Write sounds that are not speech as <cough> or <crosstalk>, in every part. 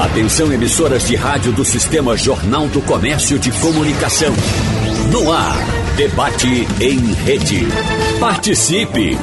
Atenção emissoras de rádio do Sistema Jornal do Comércio de Comunicação. No ar, debate em rede. Participe!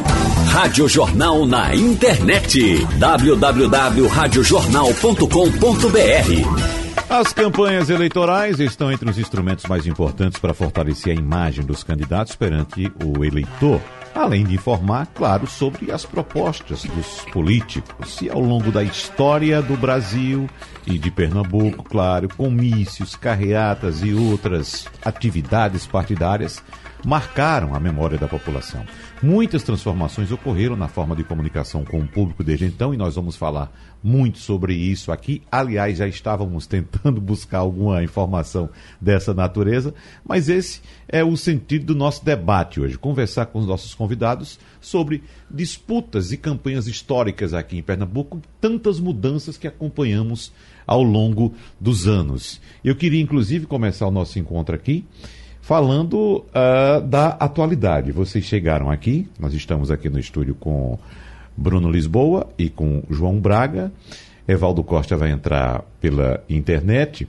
Rádio Jornal na internet. www.radiojornal.com.br As campanhas eleitorais estão entre os instrumentos mais importantes para fortalecer a imagem dos candidatos perante o eleitor além de informar, claro, sobre as propostas dos políticos. E ao longo da história do Brasil e de Pernambuco, claro, comícios, carreatas e outras atividades partidárias marcaram a memória da população. Muitas transformações ocorreram na forma de comunicação com o público desde então e nós vamos falar muito sobre isso aqui. Aliás, já estávamos <laughs> tentando buscar alguma informação dessa natureza, mas esse é o sentido do nosso debate hoje: conversar com os nossos convidados sobre disputas e campanhas históricas aqui em Pernambuco, tantas mudanças que acompanhamos ao longo dos anos. Eu queria, inclusive, começar o nosso encontro aqui falando uh, da atualidade. Vocês chegaram aqui, nós estamos aqui no estúdio com Bruno Lisboa e com João Braga. Evaldo Costa vai entrar pela internet.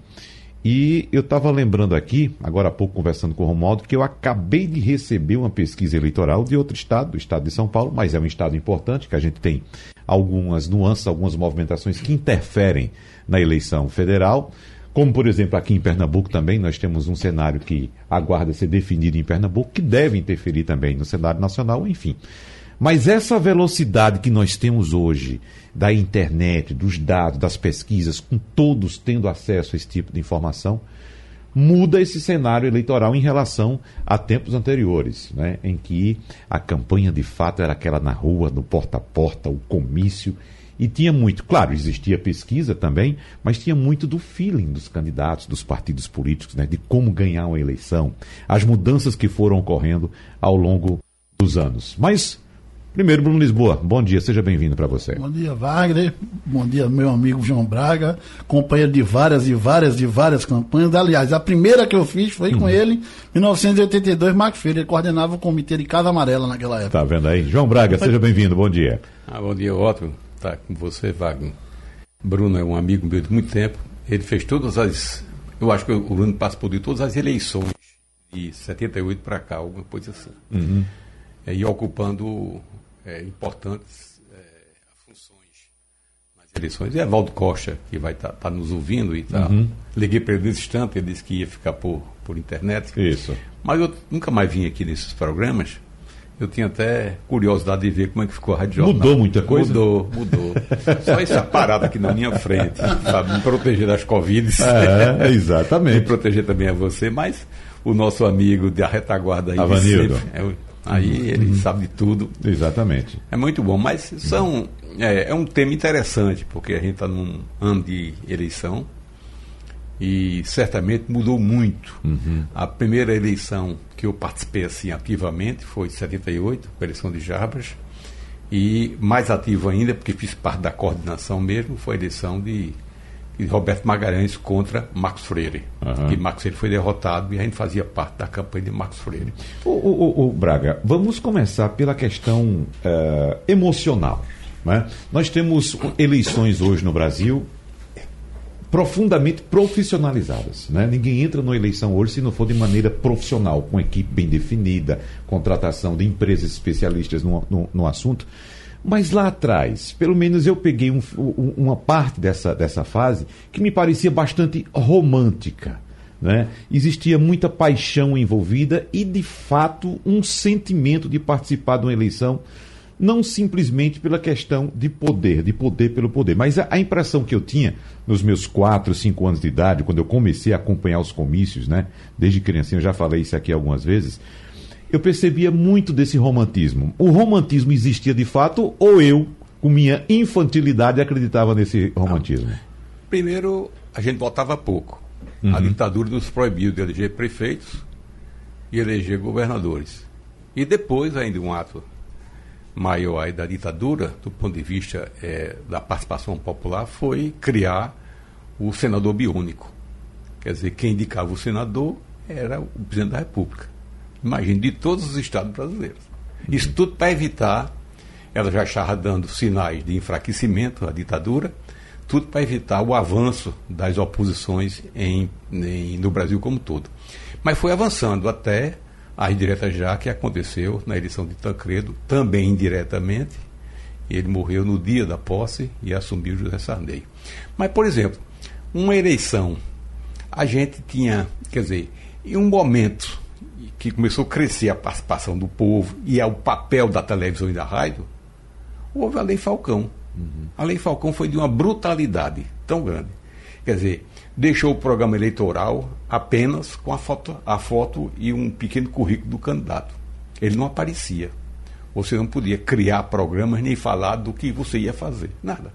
E eu estava lembrando aqui, agora há pouco conversando com o Romualdo, que eu acabei de receber uma pesquisa eleitoral de outro estado, do estado de São Paulo, mas é um estado importante, que a gente tem algumas nuances, algumas movimentações que interferem na eleição federal. Como, por exemplo, aqui em Pernambuco também, nós temos um cenário que aguarda ser definido em Pernambuco, que deve interferir também no cenário nacional, enfim. Mas essa velocidade que nós temos hoje da internet, dos dados, das pesquisas, com todos tendo acesso a esse tipo de informação, muda esse cenário eleitoral em relação a tempos anteriores, né, em que a campanha de fato era aquela na rua, no porta a porta, o comício e tinha muito, claro, existia pesquisa também, mas tinha muito do feeling dos candidatos, dos partidos políticos, né, de como ganhar uma eleição, as mudanças que foram ocorrendo ao longo dos anos. Mas Primeiro, Bruno Lisboa, bom dia, seja bem-vindo para você. Bom dia, Wagner. Bom dia, meu amigo João Braga, companheiro de várias e várias e várias campanhas. Aliás, a primeira que eu fiz foi com uhum. ele, em 1982, Marcos Filho. Ele coordenava o comitê de Casa Amarela naquela época. Tá vendo aí? João Braga, seja bem-vindo, bom dia. Ah, bom dia, ótimo estar com você, Wagner. Bruno é um amigo meu de muito tempo. Ele fez todas as. Eu acho que o Bruno participou de todas as eleições de 78 para cá, alguma coisa assim. Uhum. É, e ocupando é, importantes é, funções nas eleições. E Evaldo Costa, que vai estar tá, tá nos ouvindo e tá. Uhum. Liguei para ele nesse instante, ele disse que ia ficar por, por internet. Isso. Mas eu nunca mais vim aqui nesses programas eu tinha até curiosidade de ver como é que ficou a Rádio Jornal. Mudou muita coisa? Mudou, mudou. Só essa parada aqui na minha frente, sabe? Me proteger das Covid. É, exatamente. <laughs> Me proteger também a você, mas o nosso amigo da retaguarda aí, Avanildo. É, aí uhum. ele sabe de tudo. Exatamente. É muito bom, mas são, é, é um tema interessante, porque a gente está num ano de eleição, e certamente mudou muito. Uhum. A primeira eleição que eu participei assim ativamente foi em 78, a eleição de Jarbas, e mais ativo ainda, porque fiz parte da coordenação mesmo, foi a eleição de, de Roberto Magalhães contra Marcos Freire. Uhum. E Marcos Freire foi derrotado e a gente fazia parte da campanha de Marcos Freire. O, o, o Braga, vamos começar pela questão uh, emocional. Né? Nós temos eleições hoje no Brasil profundamente profissionalizadas. Né? Ninguém entra numa eleição hoje se não for de maneira profissional, com equipe bem definida, contratação de empresas especialistas no, no, no assunto. Mas lá atrás, pelo menos eu peguei um, um, uma parte dessa, dessa fase que me parecia bastante romântica. Né? Existia muita paixão envolvida e, de fato, um sentimento de participar de uma eleição não simplesmente pela questão de poder, de poder pelo poder, mas a, a, impressão que eu tinha nos meus 4, 5 anos de idade, quando eu comecei a acompanhar os comícios, né? Desde criancinha, eu já falei isso aqui algumas vezes, eu percebia muito desse romantismo. O romantismo existia de fato ou eu, com minha infantilidade, acreditava nesse romantismo? Primeiro, a gente votava pouco. Uhum. A ditadura nos proibiu de eleger prefeitos e eleger governadores. E depois, ainda um ato maior da ditadura, do ponto de vista é, da participação popular, foi criar o senador biônico. Quer dizer, quem indicava o senador era o presidente da República. Imagine, de todos os estados brasileiros. Isso tudo para evitar, ela já estava dando sinais de enfraquecimento, a ditadura, tudo para evitar o avanço das oposições em, em, no Brasil como todo. Mas foi avançando até a indireta já que aconteceu na eleição de Tancredo, também indiretamente. Ele morreu no dia da posse e assumiu José Sarney. Mas, por exemplo, uma eleição, a gente tinha, quer dizer, em um momento que começou a crescer a participação do povo e é o papel da televisão e da rádio, houve a Lei Falcão. Uhum. A Lei Falcão foi de uma brutalidade tão grande. Quer dizer, deixou o programa eleitoral apenas com a foto, a foto e um pequeno currículo do candidato. Ele não aparecia. Você não podia criar programas nem falar do que você ia fazer. Nada.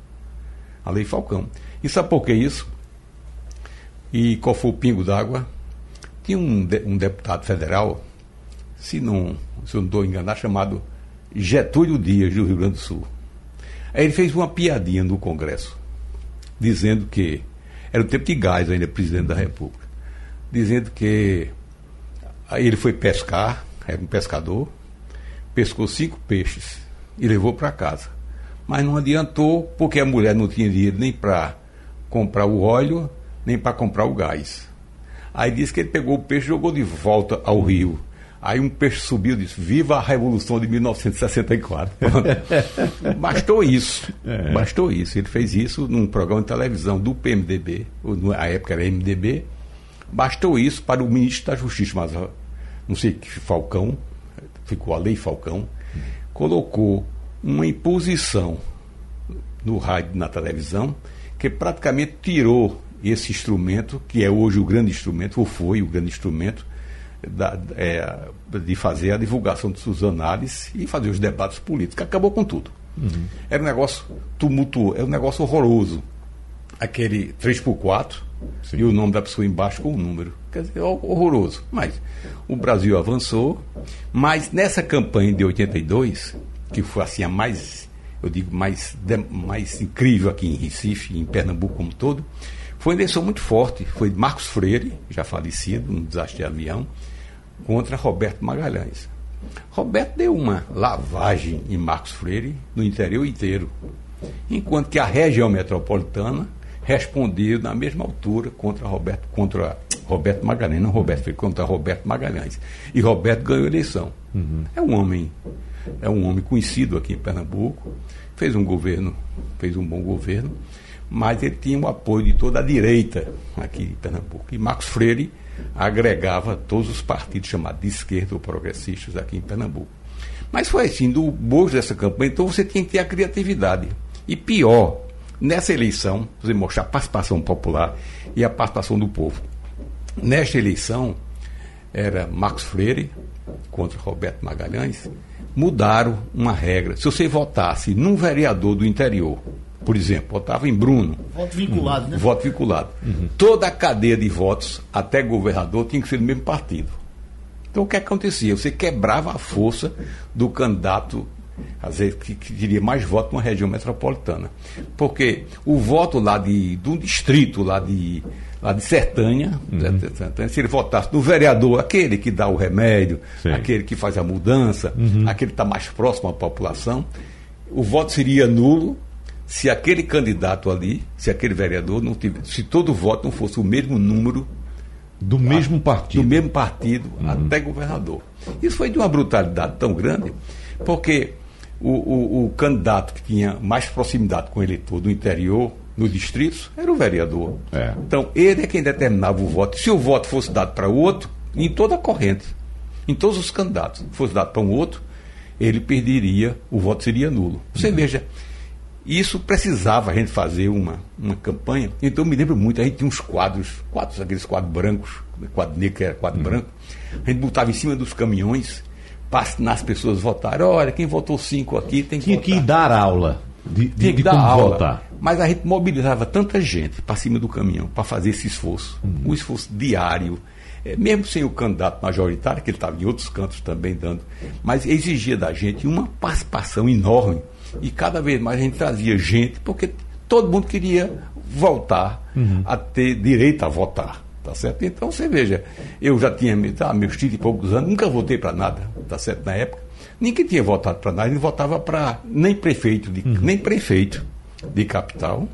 A Lei Falcão. E sabe por que isso? E qual foi o pingo d'água? Tinha um, de, um deputado federal, se não, se eu não estou enganado, chamado Getúlio Dias, do Rio Grande do Sul. Aí ele fez uma piadinha no Congresso, dizendo que era o tempo de gás ainda, presidente da República, dizendo que aí ele foi pescar, era um pescador, pescou cinco peixes e levou para casa. Mas não adiantou, porque a mulher não tinha dinheiro nem para comprar o óleo, nem para comprar o gás. Aí disse que ele pegou o peixe e jogou de volta ao rio. Aí um peixe subiu e disse: Viva a Revolução de 1964. <laughs> Bastou isso. É. Bastou isso. Ele fez isso num programa de televisão do PMDB, na época era MDB. Bastou isso para o ministro da Justiça, mas não sei que Falcão, ficou a lei Falcão, colocou uma imposição no rádio na televisão que praticamente tirou esse instrumento, que é hoje o grande instrumento, ou foi o grande instrumento, da, é, de fazer a divulgação de suas análises e fazer os debates políticos. Acabou com tudo. Uhum. Era um negócio tumultuoso, era um negócio horroroso. Aquele 3x4 Sim. e o nome da pessoa embaixo com o número. Quer dizer, horroroso. Mas o Brasil avançou, mas nessa campanha de 82, que foi assim a mais, eu digo, mais, mais incrível aqui em Recife, em Pernambuco como todo, foi uma eleição muito forte. Foi Marcos Freire, já falecido, num desastre de avião, contra Roberto Magalhães. Roberto deu uma lavagem em Marcos Freire no interior inteiro, enquanto que a região metropolitana respondeu na mesma altura contra Roberto, contra Roberto Magalhães, não Roberto Freire, contra Roberto Magalhães. E Roberto ganhou a eleição. Uhum. É um homem, é um homem conhecido aqui em Pernambuco, fez um governo, fez um bom governo mas ele tinha o apoio de toda a direita aqui em Pernambuco. E Marcos Freire agregava todos os partidos chamados de esquerda ou progressistas aqui em Pernambuco. Mas foi assim, do bojo dessa campanha, então você tinha que ter a criatividade. E pior, nessa eleição, você mostrar a participação popular e a participação do povo. Nesta eleição, era Marcos Freire contra Roberto Magalhães, mudaram uma regra. Se você votasse num vereador do interior por exemplo, votava em Bruno. Voto vinculado, uhum. né? Voto vinculado. Uhum. Toda a cadeia de votos, até governador, tinha que ser do mesmo partido. Então o que acontecia? Você quebrava a força do candidato, às vezes, que, que teria mais votos numa região metropolitana. Porque o voto lá de, do distrito, lá de, lá de Sertânia, uhum. se ele votasse no vereador, aquele que dá o remédio, Sim. aquele que faz a mudança, uhum. aquele que está mais próximo à população, o voto seria nulo se aquele candidato ali, se aquele vereador não tivesse, se todo voto não fosse o mesmo número do mesmo partido, do mesmo partido uhum. até governador. Isso foi de uma brutalidade tão grande, porque o, o, o, candidato que tinha mais proximidade com o eleitor do interior, nos distritos, era o vereador. É. Então, ele é quem determinava o voto. Se o voto fosse dado para o outro, em toda a corrente, em todos os candidatos, fosse dado para um outro, ele perderia, o voto seria nulo. Você uhum. veja, e isso precisava a gente fazer uma, uma campanha. Então eu me lembro muito, a gente tinha uns quadros, quadros, aqueles quadros brancos, quadro negro que era quadro uhum. branco. A gente botava em cima dos caminhões para as pessoas votarem. Olha, quem votou cinco aqui tem que Tinha votar. que dar aula. De, de, tinha que dar aula. Votar. Mas a gente mobilizava tanta gente para cima do caminhão para fazer esse esforço. Uhum. Um esforço diário. É, mesmo sem o candidato majoritário, que ele estava em outros cantos também dando, mas exigia da gente uma participação enorme e cada vez mais a gente trazia gente, porque todo mundo queria voltar uhum. a ter direito a votar. Tá certo? Então você veja, eu já tinha tá, meus 30 e poucos anos, nunca votei para nada, tá certo? Na época. Ninguém tinha votado para nada, ele votava para nem prefeito, de, uhum. nem prefeito de capital,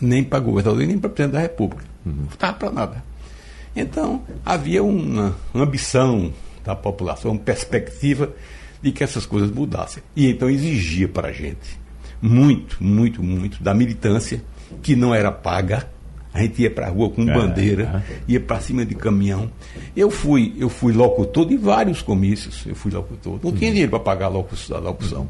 nem para governador nem para presidente da República. Uhum. Não estava para nada. Então, havia uma ambição da população, uma perspectiva de que essas coisas mudassem. E então exigia para a gente muito, muito, muito da militância, que não era paga. A gente ia para a rua com é, bandeira, ia para cima de caminhão. Eu fui, eu fui locutor de vários comícios. Eu fui locutor. Não tinha dinheiro para pagar a locução. A locução.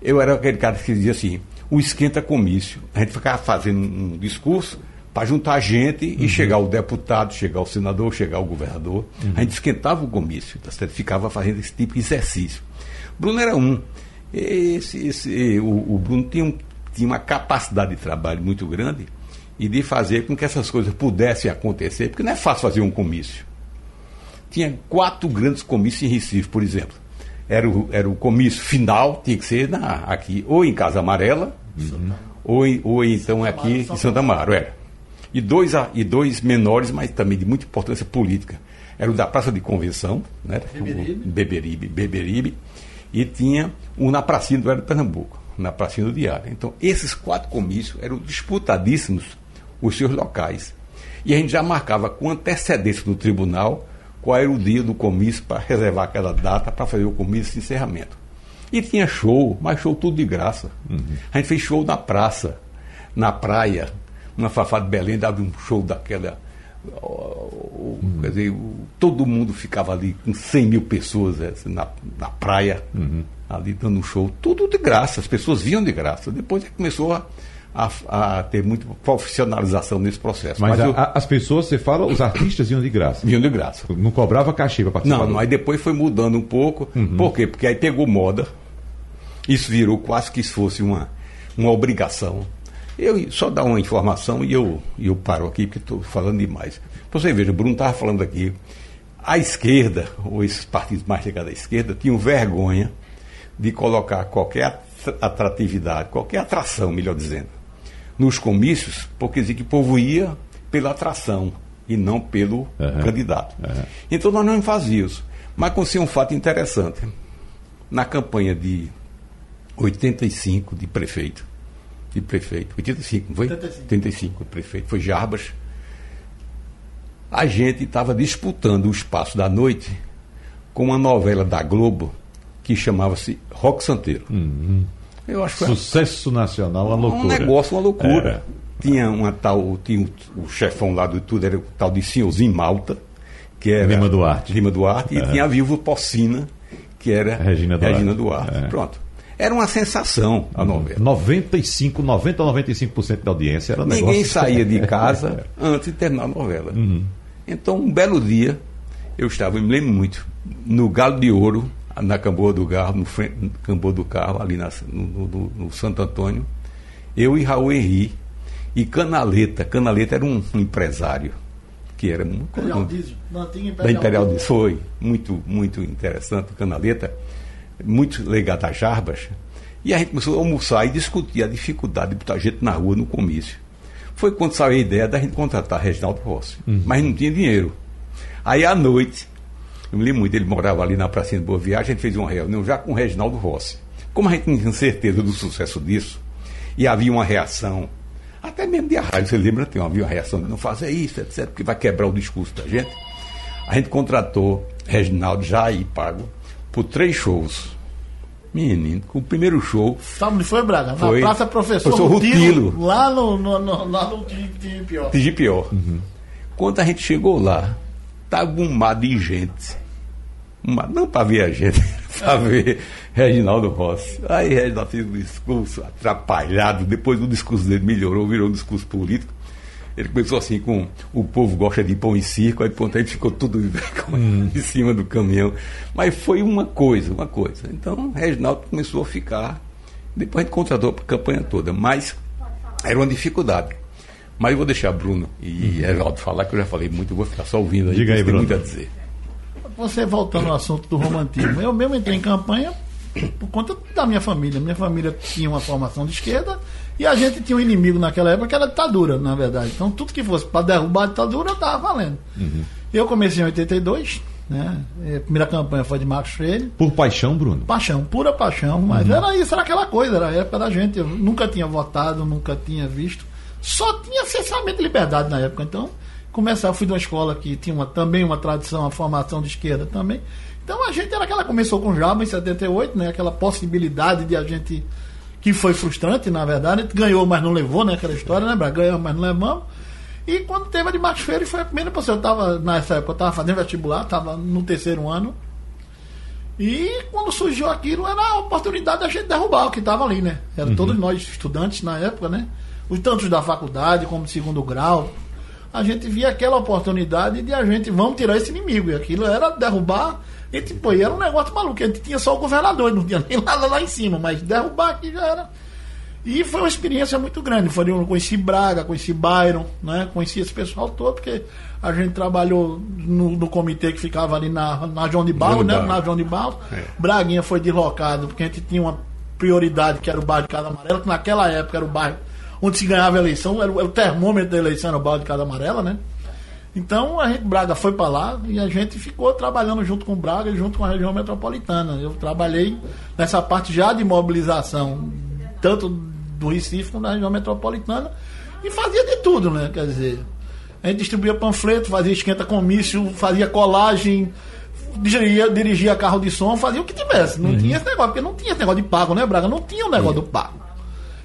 Eu era aquele cara que dizia assim: o esquenta comício. A gente ficava fazendo um discurso para juntar gente e uhum. chegar o deputado, chegar o senador, chegar o governador. Uhum. A gente esquentava o comício, tá certo? ficava fazendo esse tipo de exercício. Bruno era um. Esse, esse, o, o Bruno tinha, um, tinha uma capacidade de trabalho muito grande e de fazer com que essas coisas pudessem acontecer, porque não é fácil fazer um comício. Tinha quatro grandes comícios em Recife, por exemplo. Era o, era o comício final, tinha que ser na, aqui, ou em Casa Amarela, uhum. ou, ou então aqui em Santa Amaro, era. E dois, e dois menores, mas também de muita importância política. Era o da Praça de Convenção, né? Beberibe. Beberibe, Beberibe e tinha um na pracinha do Velho Pernambuco, na pracinha do Diário. Então, esses quatro comícios eram disputadíssimos os seus locais. E a gente já marcava com antecedência no tribunal qual era o dia do comício para reservar aquela data para fazer o comício de encerramento. E tinha show, mas show tudo de graça. Uhum. A gente fez show na praça, na praia, na Fafá de Belém, dava um show daquela Uhum. Quer dizer, todo mundo ficava ali com 100 mil pessoas assim, na, na praia, uhum. ali dando um show, tudo de graça, as pessoas vinham de graça. Depois é começou a, a, a, ter muita profissionalização nesse processo. Mas, Mas a, eu, as pessoas, você fala, os artistas iam de graça? Vinham de graça. Não cobrava cachê para participar? Não, não, aí depois foi mudando um pouco. Uhum. Por quê? Porque aí pegou moda, isso virou quase que se fosse uma, uma obrigação. Eu só dar uma informação e eu, eu paro aqui porque estou falando demais. Você veja, o Bruno estava falando aqui, a esquerda, ou esses partidos mais ligados à esquerda, tinham vergonha de colocar qualquer atratividade, qualquer atração, melhor dizendo, nos comícios, porque dizia que o povo ia pela atração e não pelo uhum. candidato. Uhum. Então nós não fazíamos. Mas aconteceu um fato interessante. Na campanha de 85 de prefeito, de prefeito. 85, não foi? 85. 85, o prefeito. Foi Jarbas. A gente estava disputando o espaço da noite com uma novela da Globo que chamava-se Rock Santeiro. Uhum. Eu acho que Sucesso nacional, uma loucura. Um negócio, uma loucura. É. Tinha uma tal, tinha o, o chefão lá do tudo, era o tal de Senhorzinho Malta, que era. Lima Duarte. Lima Duarte, e tinha a Viúva Porcina, que era Regina Duarte. Regina Duarte. É. Pronto. Era uma sensação a novela. 95, 90 a 95% da audiência era Ninguém negócio... saía de casa <laughs> antes de terminar a novela. Uhum. Então, um belo dia, eu estava, eu me lembro muito, no Galo de Ouro, na Camboa do Carro, no, frente, no Camboa do Carro, ali na, no, no, no, Santo Antônio, eu e Raul Henri e Canaleta. Canaleta era um, um empresário que era um, Imperial Diesel, da Imperial Diesel. Foi muito, muito interessante. Canaleta muito ligado a Jarbas, e a gente começou a almoçar e discutir a dificuldade de botar gente na rua no comício. Foi quando saiu a ideia da gente contratar Reginaldo Rossi, uhum. mas não tinha dinheiro. Aí à noite, eu me lembro muito, ele morava ali na Pracinha de Boa Viagem, a gente fez uma reunião já com o Reginaldo Rossi. Como a gente não tinha certeza do sucesso disso, e havia uma reação, até mesmo de a rádio, você lembra, tem, havia uma reação de não fazer isso, etc., porque vai quebrar o discurso da gente. A gente contratou Reginaldo já aí pago, por três shows. Menino, o primeiro show. Sabe onde foi, Braga? Foi, na Praça Professor, Professor Rutilo, Rutilo. Lá no, no, no, lá no Tigipió. Tigipió. Uhum. Quando a gente chegou lá, estava um mar de gente. Uma, não para ver a gente, <laughs> para ver Reginaldo Rossi. Aí Reginaldo fez um discurso atrapalhado. Depois o discurso dele melhorou, virou um discurso político. Ele começou assim com o povo gosta de pão em circo, aí pronto, aí ficou tudo <laughs> hum. em cima do caminhão. Mas foi uma coisa, uma coisa. Então, Reginaldo começou a ficar. Depois a gente contratou a campanha toda, mas era uma dificuldade. Mas eu vou deixar Bruno e Reginaldo falar, que eu já falei muito, eu vou ficar só ouvindo aí, Diga aí, Bruno. muito a dizer. Você voltando ao assunto do romantismo, eu mesmo entrei em campanha por conta da minha família. Minha família tinha uma formação de esquerda e a gente tinha um inimigo naquela época que era a ditadura, na verdade. Então tudo que fosse para derrubar a ditadura estava valendo. Uhum. Eu comecei em 82, né? A primeira campanha foi de Marcos Freire. Por paixão, Bruno? Paixão, pura paixão. Mas uhum. era isso, era aquela coisa, era a época da gente. Eu nunca tinha votado, nunca tinha visto. só tinha cessamento de liberdade na época. Então, começar, fui de uma escola que tinha uma, também uma tradição, a formação de esquerda também. Então a gente era aquela começou com Java em 78, né? Aquela possibilidade de a gente que foi frustrante, na verdade, a gente ganhou, mas não levou, né? Aquela história, né? Ganhamos, mas não levamos. E quando teve a de Marcos Freire, foi a primeira pessoa. Eu estava, nessa época, eu estava fazendo vestibular, estava no terceiro ano. E quando surgiu aquilo, era a oportunidade da gente derrubar o que estava ali, né? Era uhum. todos nós estudantes na época, né? Os tantos da faculdade, como de segundo grau. A gente via aquela oportunidade de a gente, vamos tirar esse inimigo. E aquilo era derrubar. E tipo, era um negócio maluco. A gente tinha só o governador, não tinha <laughs> nem nada lá em cima, mas derrubar aqui já era e foi uma experiência muito grande. Foi, eu conheci Braga, conheci Byron, né? conheci esse pessoal todo, porque a gente trabalhou no, no comitê que ficava ali na, na João de Barro, né? Na João de Barro. É. Braguinha foi deslocado, porque a gente tinha uma prioridade, que era o bairro de Casa Amarela, que naquela época era o bairro onde se ganhava a eleição, era o, era o termômetro da eleição, era o bairro de Casa Amarela, né? Então a gente, Braga foi para lá e a gente ficou trabalhando junto com Braga e junto com a região metropolitana. Eu trabalhei nessa parte já de mobilização, tanto do Recife como da região metropolitana, e fazia de tudo, né? Quer dizer, a gente distribuía panfleto, fazia esquenta comício, fazia colagem, dirigia, dirigia carro de som, fazia o que tivesse. Não uhum. tinha esse negócio, porque não tinha esse negócio de pago, né, Braga? Não tinha o negócio uhum. do pago.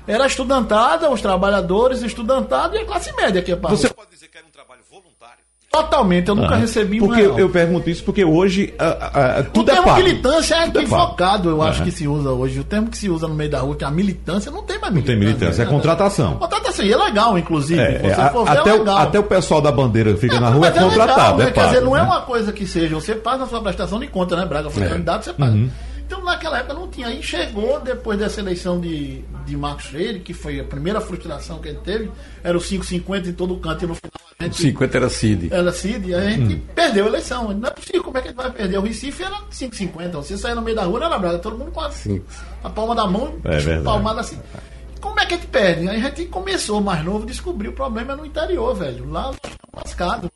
Era a estudantada, os trabalhadores, estudantada e a classe média que é pago. Você pode dizer que era um trabalho voluntário? Totalmente, eu nunca ah, recebi um Porque real. eu pergunto isso porque hoje uh, uh, tudo o é pago. militância é tudo é equivocado, é eu acho que se usa hoje. O termo que se usa no meio da rua, que é a militância, não tem mais militância. Não tem militância, é, é contratação. Contratação, e é legal, inclusive. É, é, até, é legal. O, até o pessoal da bandeira que fica é, na rua é, contratado, legal, né? Quer dizer, não é uma coisa que seja, você faz a sua prestação de conta, né, Braga? Foi candidato, você paga. Uhum. Então, naquela época não tinha. Aí chegou, depois dessa eleição de, de Marcos Freire, que foi a primeira frustração que ele teve, era o 5,50 em todo canto, e no final a gente. 50 era Cid. Era Cid, e a gente hum. perdeu a eleição. Não é possível, como é que a gente vai perder? O Recife era 5,50. Você saía no meio da rua, era brava, todo mundo quase. A palma da mão, é palmada assim. Como é que a gente perde? Aí a gente começou mais novo, descobriu o problema no interior, velho. Lá, lascado.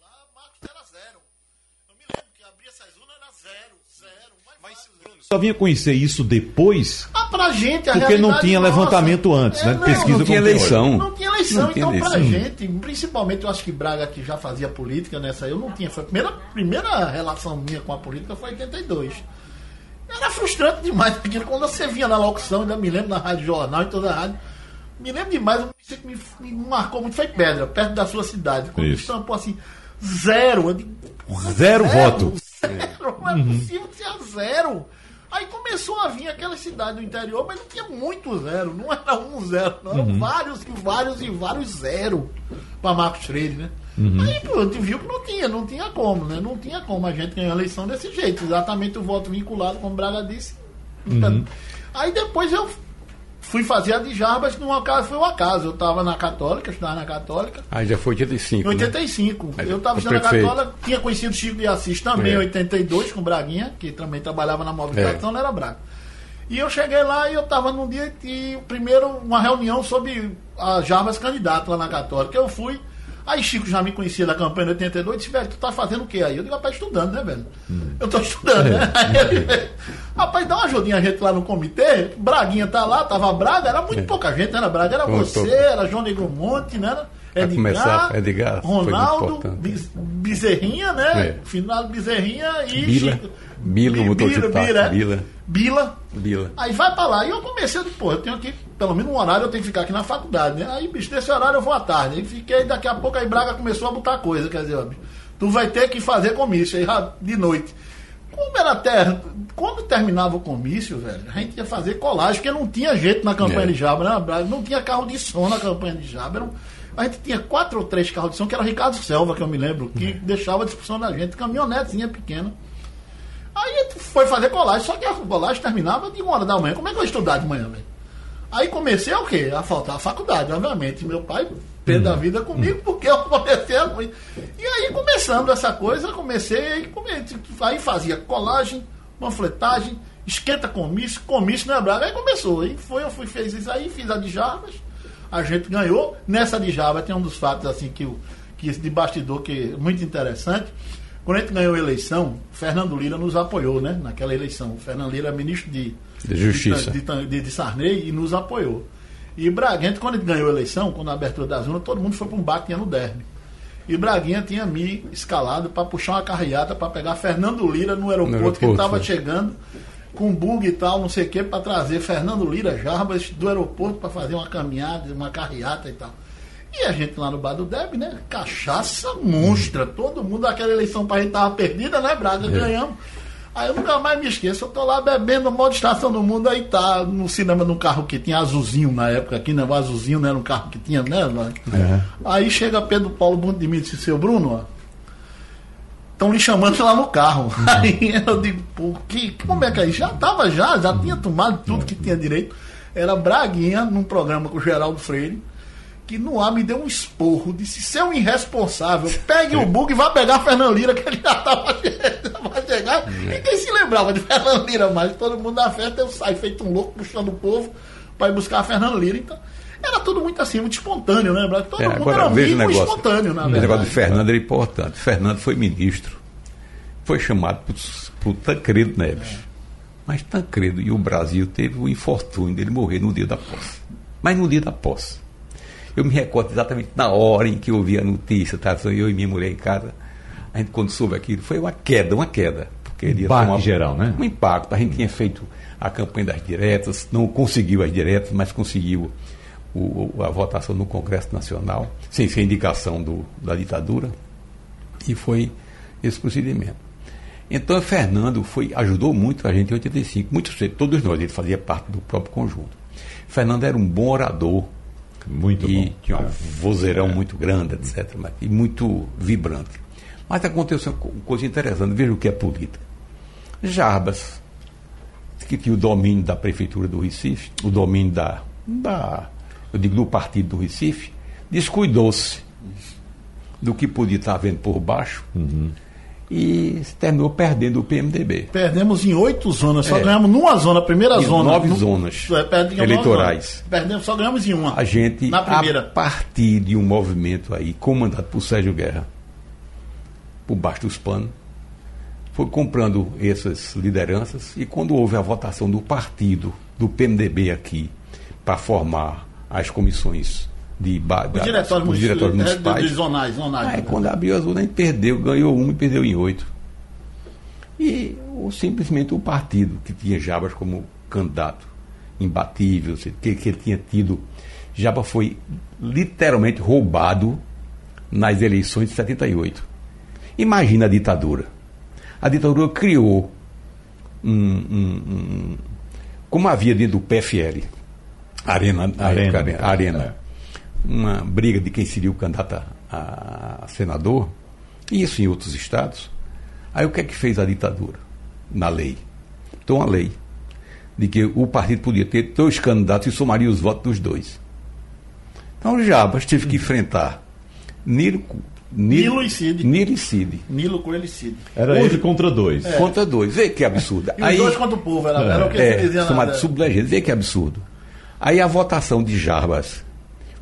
Só vinha conhecer isso depois. Ah, pra gente, a Porque não tinha nossa, levantamento antes, né? é, né? Não, Pesquisa não tinha eleição. Não tinha eleição, não então tinha pra gente, principalmente eu acho que Braga que já fazia política nessa, eu não tinha. Foi a primeira, primeira relação minha com a política foi em 82. Era frustrante demais, <laughs> porque quando você vinha na locução, ainda me lembro na Rádio Jornal e toda a rádio. Me lembro demais, um que me, me marcou muito foi Pedra, perto da sua cidade. Quando Isso. estampou assim, zero. Digo, zero, zero voto. <laughs> Zero, não é uhum. possível que seja zero. Aí começou a vir aquela cidade do interior, mas não tinha muito zero, não era um zero, não, eram uhum. vários e vários e vários zero para Marcos Freire, né? Uhum. Aí pô, a gente viu que não tinha, não tinha como, né? Não tinha como a gente ganhar a eleição desse jeito, exatamente o voto vinculado, como Braga disse. Uhum. Aí depois eu fui fazer a de Jarbas, no acaso foi um acaso. Eu estava na Católica, estudava na Católica. Aí já foi 85. Em 85. Né? Eu estava estudando na Católica, tinha conhecido Chico de Assis também, em é. 82, com Braguinha, que também trabalhava na mobilização, é. era Braga. E eu cheguei lá e eu estava num dia que, primeiro, uma reunião sobre a Jarbas candidato lá na Católica. Eu fui. Aí Chico já me conhecia da campanha de 82 disse, velho, tu tá fazendo o quê aí? Eu digo, rapaz, estudando, né, velho? Hum. Eu tô estudando, né? <laughs> Aí ele, rapaz, dá uma ajudinha a gente lá no comitê. Braguinha tá lá, tava Braga, era muito é. pouca gente, né? Braga era você, era João Negro Monte, né? Edgar, começar, Edgar Ronaldo, Bezerrinha, né? É. Final Bezerrinha e Bila, Chico. Bila, Bila, de táxi, Bila, Bila. Bila. Bila. Aí vai pra lá. E eu comecei, pô, eu tenho que, pelo menos um horário eu tenho que ficar aqui na faculdade, né? Aí, bicho, nesse horário eu vou à tarde. Aí fiquei, daqui a pouco aí Braga começou a botar coisa, quer dizer, ó, bicho, tu vai ter que fazer comício aí de noite. Como era terra, quando terminava o comício, velho, a gente ia fazer colagem, porque não tinha jeito na campanha é. de Jabra, né? não tinha carro de som na campanha de Jabra. A gente tinha quatro ou três carros de som, que era o Ricardo Selva, que eu me lembro, que uhum. deixava a discussão da gente, caminhonetezinha pequena. Foi fazer colagem, só que a colagem terminava de uma hora da manhã. Como é que eu ia estudar de manhã, velho? Aí comecei a o quê? A faltar a faculdade, obviamente. Meu pai perdeu a uhum. vida comigo porque eu comecei a... E aí, começando essa coisa, comecei, comecei aí fazia colagem, panfletagem, esquenta comício, comício, né, Braga? Aí começou. Aí foi, eu fui, fez isso aí, fiz a de Jarbas, a gente ganhou. Nessa de Jarbas tem um dos fatos, assim, que, que de bastidor que é muito interessante. Quando a gente ganhou a eleição, Fernando Lira nos apoiou, né? Naquela eleição. O Fernando Lira é ministro de, de Justiça de, de, de, Sarney e nos apoiou. E Braguinha, quando ele ganhou a eleição, quando a abertura das urnas, todo mundo foi para um tinha no derby. E Braguinha tinha me escalado para puxar uma carreata para pegar Fernando Lira no aeroporto, no aeroporto que estava chegando com bug e tal, não sei o que, para trazer Fernando Lira Jarbas do aeroporto para fazer uma caminhada, uma carreata e tal. E a gente lá no bar do Deb, né? Cachaça monstra. Todo mundo, aquela eleição para a gente tava perdida, né, Braga? É. Ganhamos. Aí eu nunca mais me esqueço, eu tô lá bebendo modo estação do mundo, aí tá no cinema num carro que tinha azulzinho na época aqui, né? O azulzinho não era um carro que tinha, né? É. Aí chega Pedro Paulo Bunto de mim e disse, seu Bruno, ó, estão lhe chamando lá no carro. Uhum. <laughs> Aí eu digo, pô, que, como é que é isso? Já tava já, já tinha tomado tudo que tinha direito. Era Braguinha, num programa com o Geraldo Freire que no ar me deu um esporro, disse, seu irresponsável, pegue o bug e vá pegar Fernando Lira, que ele já <laughs> estava chegar. Ninguém se lembrava de Fernando Lira mais. Todo mundo na festa, eu saio feito um louco, puxando o povo para ir buscar a Fernando Lira. Então, era tudo muito assim, muito espontâneo, né, Todo é, mundo agora, era veja negócio, espontâneo, na verdade. O negócio de Fernando era importante. Fernando foi ministro. Foi chamado por, por Tancredo Neves. É. Mas Tancredo e o Brasil teve o infortúnio dele morrer no dia da posse. Mas no dia da posse eu me recordo exatamente na hora em que eu ouvi a notícia, tá? eu e minha mulher em casa. A gente, quando soube aquilo, foi uma queda, uma queda. Porque ele impacto uma, geral, né? Um impacto. A gente tinha feito a campanha das diretas, não conseguiu as diretas, mas conseguiu o, a votação no Congresso Nacional, sem ser indicação do, da ditadura. E foi esse procedimento. Então, Fernando foi, ajudou muito a gente em 85, muito cedo, todos nós, ele fazia parte do próprio conjunto. Fernando era um bom orador, muito e bom. tinha um é. vozeirão é. muito grande, etc. E muito vibrante. Mas aconteceu uma coisa interessante, veja o que é política. Jarbas, que tinha o domínio da prefeitura do Recife, o domínio da, da eu digo, do partido do Recife, descuidou-se do que podia estar vendo por baixo. Uhum e terminou perdendo o PMDB. Perdemos em oito zonas, só é. ganhamos numa zona, a primeira em zona. Nove no, zonas é, eleitorais. Perdemos, só ganhamos em uma. A gente, na primeira. a partir de um movimento aí, comandado por Sérgio Guerra, por baixo dos panos, foi comprando essas lideranças e quando houve a votação do partido, do PMDB aqui, para formar as comissões de os diretórios, os diretórios é, municipais. De, de zonais, zonais. Aí, quando abriu as urnas, perdeu, ganhou um e perdeu em oito. E ou, simplesmente o partido que tinha Jabas como candidato imbatível, que, que ele tinha tido. Jabas foi literalmente roubado nas eleições de 78. Imagina a ditadura. A ditadura criou um, um, um como havia dentro do PFL, Arena, Arena, Arena, Arena é uma briga de quem seria o candidato a, a senador, e isso em outros estados. Aí o que é que fez a ditadura na lei? Então a lei de que o partido podia ter dois candidatos e somaria os votos dos dois. Então o Jabas teve que enfrentar Nilo, Nilo, Nilo e Cid. Nilo e Cid. Nilo com ele Cid. Era Hoje, ele contra dois. É. Contra dois. Vê que absurdo. E Aí, os dois contra o povo. Era, é. era o que é, dizia chamado sublegenda. Vê que absurdo. Aí a votação de Jarbas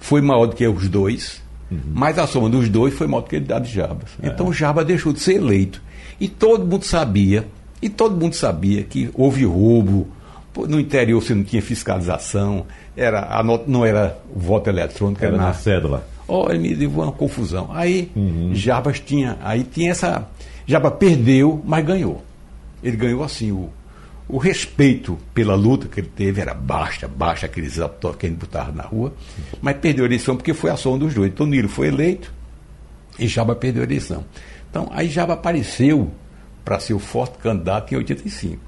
foi maior do que os dois, uhum. mas a soma dos dois foi maior do que a de Jabas. É. Então Jabas deixou de ser eleito. E todo mundo sabia, e todo mundo sabia que houve roubo, no interior você não tinha fiscalização, era, a nota, não era voto eletrônico, era, era na, na cédula. Olha, me deu uma confusão. Aí uhum. Jabas tinha, aí tinha essa. Jabas perdeu, mas ganhou. Ele ganhou assim o, o respeito pela luta que ele teve era baixa, baixa aqueles que ele botava na rua, mas perdeu a eleição porque foi a som dos dois. Então Nilo foi eleito e Jaba perdeu a eleição. Então aí Jaba apareceu para ser o forte candidato em 85.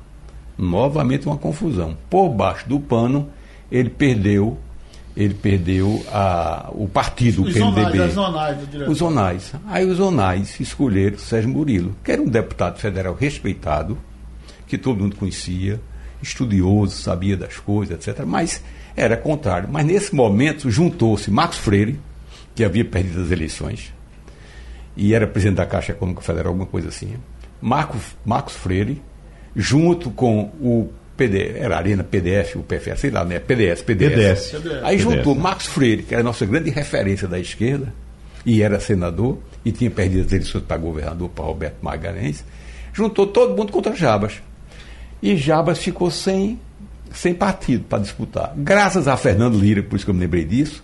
Novamente uma confusão. Por baixo do pano, ele perdeu ele perdeu a, o partido, os o PMDB. Zonais, zonais os zonais. Aí os zonais escolheram Sérgio Murilo, que era um deputado federal respeitado, que todo mundo conhecia, estudioso, sabia das coisas, etc. Mas era contrário. Mas nesse momento juntou-se Marcos Freire, que havia perdido as eleições, e era presidente da Caixa Econômica Federal, alguma coisa assim. Marcos, Marcos Freire, junto com o PD, era Arena PDF, o PFS, sei lá, né? PDS, PDS. PDS. Aí juntou PDS. Marcos Freire, que era a nossa grande referência da esquerda, e era senador, e tinha perdido as eleições para governador, para Roberto Magalhães, juntou todo mundo contra Jabas. E Jabas ficou sem sem partido para disputar. Graças a Fernando Lira, por isso que eu me lembrei disso.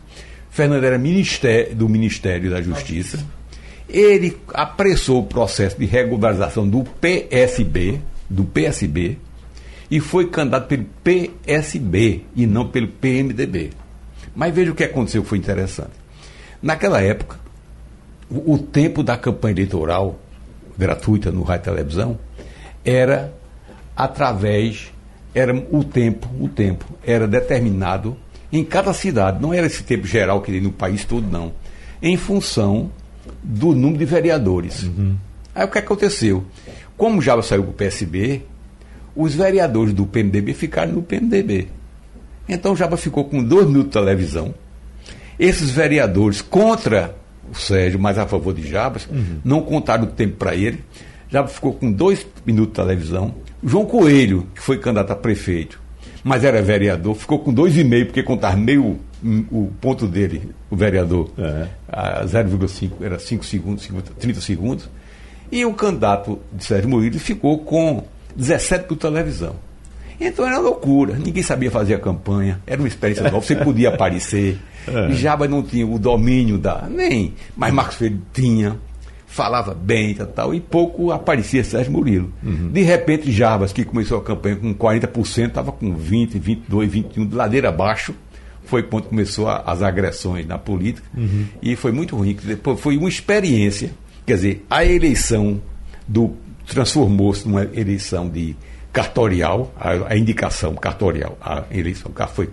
Fernando era ministério, do Ministério da Justiça. Ele apressou o processo de regularização do PSB, do PSB, e foi candidato pelo PSB e não pelo PMDB. Mas veja o que aconteceu que foi interessante. Naquela época, o, o tempo da campanha eleitoral gratuita no rádio televisão era através era o tempo, o tempo era determinado em cada cidade, não era esse tempo geral que no país todo não, em função do número de vereadores. Uhum. Aí o que aconteceu? Como já saiu para o PSB, os vereadores do PMDB ficaram no PMDB. Então Jaba ficou com dois minutos de televisão. Esses vereadores contra o Sérgio, mas a favor de Jabas, uhum. não contaram o tempo para ele. Jabas ficou com dois minutos de televisão. João Coelho, que foi candidato a prefeito, mas era vereador, ficou com dois e meio, porque contava meio hum, o ponto dele, o vereador, é. a 0,5, era 5 segundos, 30 segundos. E o candidato de Sérgio Murilo ficou com 17 por televisão. Então era loucura, ninguém sabia fazer a campanha, era uma experiência nova, você podia aparecer. <laughs> É. Jaba não tinha o domínio da. Nem. Mas Marcos Freire tinha falava bem e tal, e pouco aparecia Sérgio Murilo. Uhum. De repente, Jarbas, que começou a campanha com 40%, estava com 20, 22, 21, de ladeira abaixo. Foi quando começou a, as agressões na política. Uhum. E foi muito ruim. Depois foi uma experiência. Quer dizer, a eleição do transformou-se numa eleição de cartorial, a, a, indicação cartorial, a eleição foi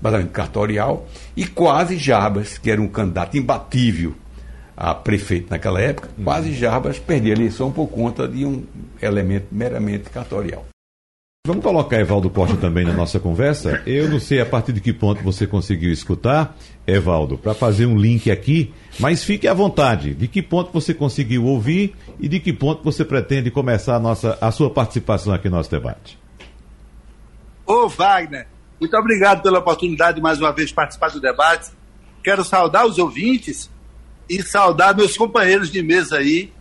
basicamente cartorial, e quase Jarbas, que era um candidato imbatível a prefeito naquela época, quase Jarbas perdia a eleição por conta de um elemento meramente cartorial. Vamos colocar Evaldo Costa também na nossa conversa. Eu não sei a partir de que ponto você conseguiu escutar, Evaldo, para fazer um link aqui, mas fique à vontade. De que ponto você conseguiu ouvir e de que ponto você pretende começar a, nossa, a sua participação aqui no nosso debate? Ô, Wagner, muito obrigado pela oportunidade de mais uma vez participar do debate. Quero saudar os ouvintes e saudar meus companheiros de mesa aí,